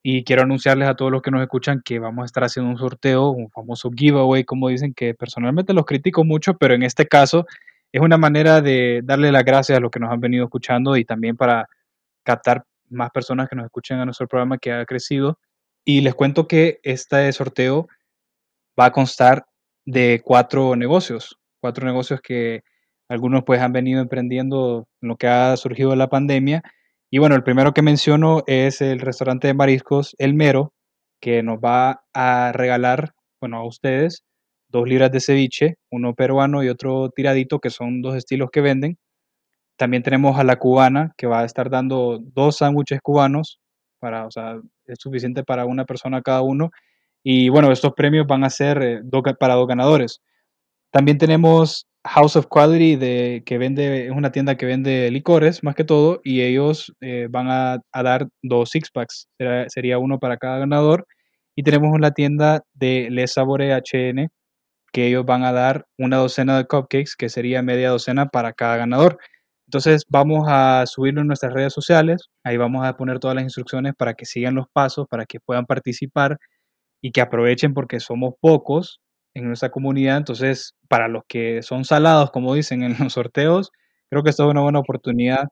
Y quiero anunciarles a todos los que nos escuchan que vamos a estar haciendo un sorteo, un famoso giveaway, como dicen, que personalmente los critico mucho, pero en este caso es una manera de darle las gracias a los que nos han venido escuchando y también para captar más personas que nos escuchen a nuestro programa que ha crecido. Y les cuento que este sorteo va a constar de cuatro negocios, cuatro negocios que algunos pues han venido emprendiendo en lo que ha surgido la pandemia. Y bueno, el primero que menciono es el restaurante de mariscos El Mero, que nos va a regalar, bueno, a ustedes dos libras de ceviche, uno peruano y otro tiradito, que son dos estilos que venden. También tenemos a la cubana, que va a estar dando dos sándwiches cubanos, para, o sea, es suficiente para una persona cada uno. Y bueno, estos premios van a ser eh, para dos ganadores. También tenemos House of Quality, de, que vende, es una tienda que vende licores más que todo, y ellos eh, van a, dar dos six packs, sería uno para cada ganador. Y tenemos una tienda de Les Sabore HN, que ellos van a dar una docena de cupcakes, que sería media docena para cada ganador. Entonces vamos a subirlo en nuestras redes sociales, ahí vamos a poner todas las instrucciones para que sigan los pasos, para que puedan participar y que aprovechen porque somos pocos en nuestra comunidad. Entonces, para los que son salados, como dicen en los sorteos, creo que esto es una buena oportunidad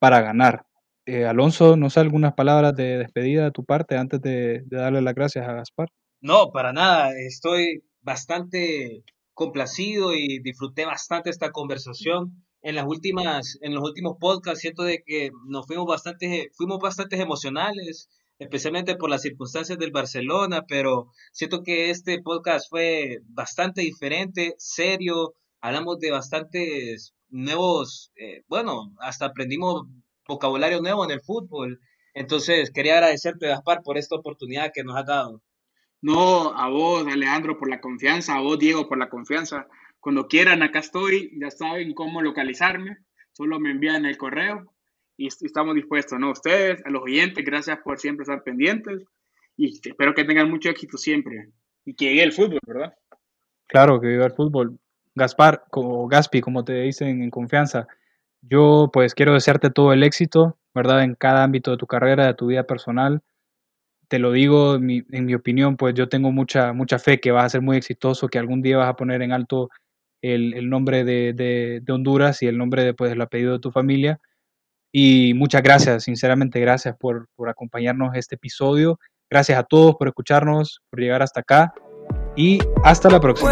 para ganar. Eh, Alonso, no sé algunas palabras de despedida de tu parte antes de, de darle las gracias a Gaspar. No, para nada. Estoy bastante complacido y disfruté bastante esta conversación. En las últimas, en los últimos podcasts siento de que nos fuimos bastante, fuimos bastante emocionales, especialmente por las circunstancias del Barcelona, pero siento que este podcast fue bastante diferente, serio, hablamos de bastantes nuevos, eh, bueno, hasta aprendimos vocabulario nuevo en el fútbol. Entonces, quería agradecerte, Gaspar, por esta oportunidad que nos has dado. No, a vos, Alejandro, por la confianza, a vos, Diego, por la confianza. Cuando quieran, acá estoy, ya saben cómo localizarme, solo me envían el correo y estamos dispuestos, ¿no? Ustedes, a los oyentes, gracias por siempre estar pendientes y espero que tengan mucho éxito siempre y que llegue el fútbol, ¿verdad? Claro, que viva el fútbol. Gaspar, como Gaspi, como te dicen en confianza, yo pues quiero desearte todo el éxito, ¿verdad? En cada ámbito de tu carrera, de tu vida personal. Te lo digo, en mi, opinión, pues yo tengo mucha, mucha fe que vas a ser muy exitoso, que algún día vas a poner en alto el, nombre de, de, de, Honduras y el nombre de, pues, el apellido de tu familia y muchas gracias, sinceramente gracias por, por acompañarnos en este episodio. Gracias a todos por escucharnos, por llegar hasta acá y hasta la próxima.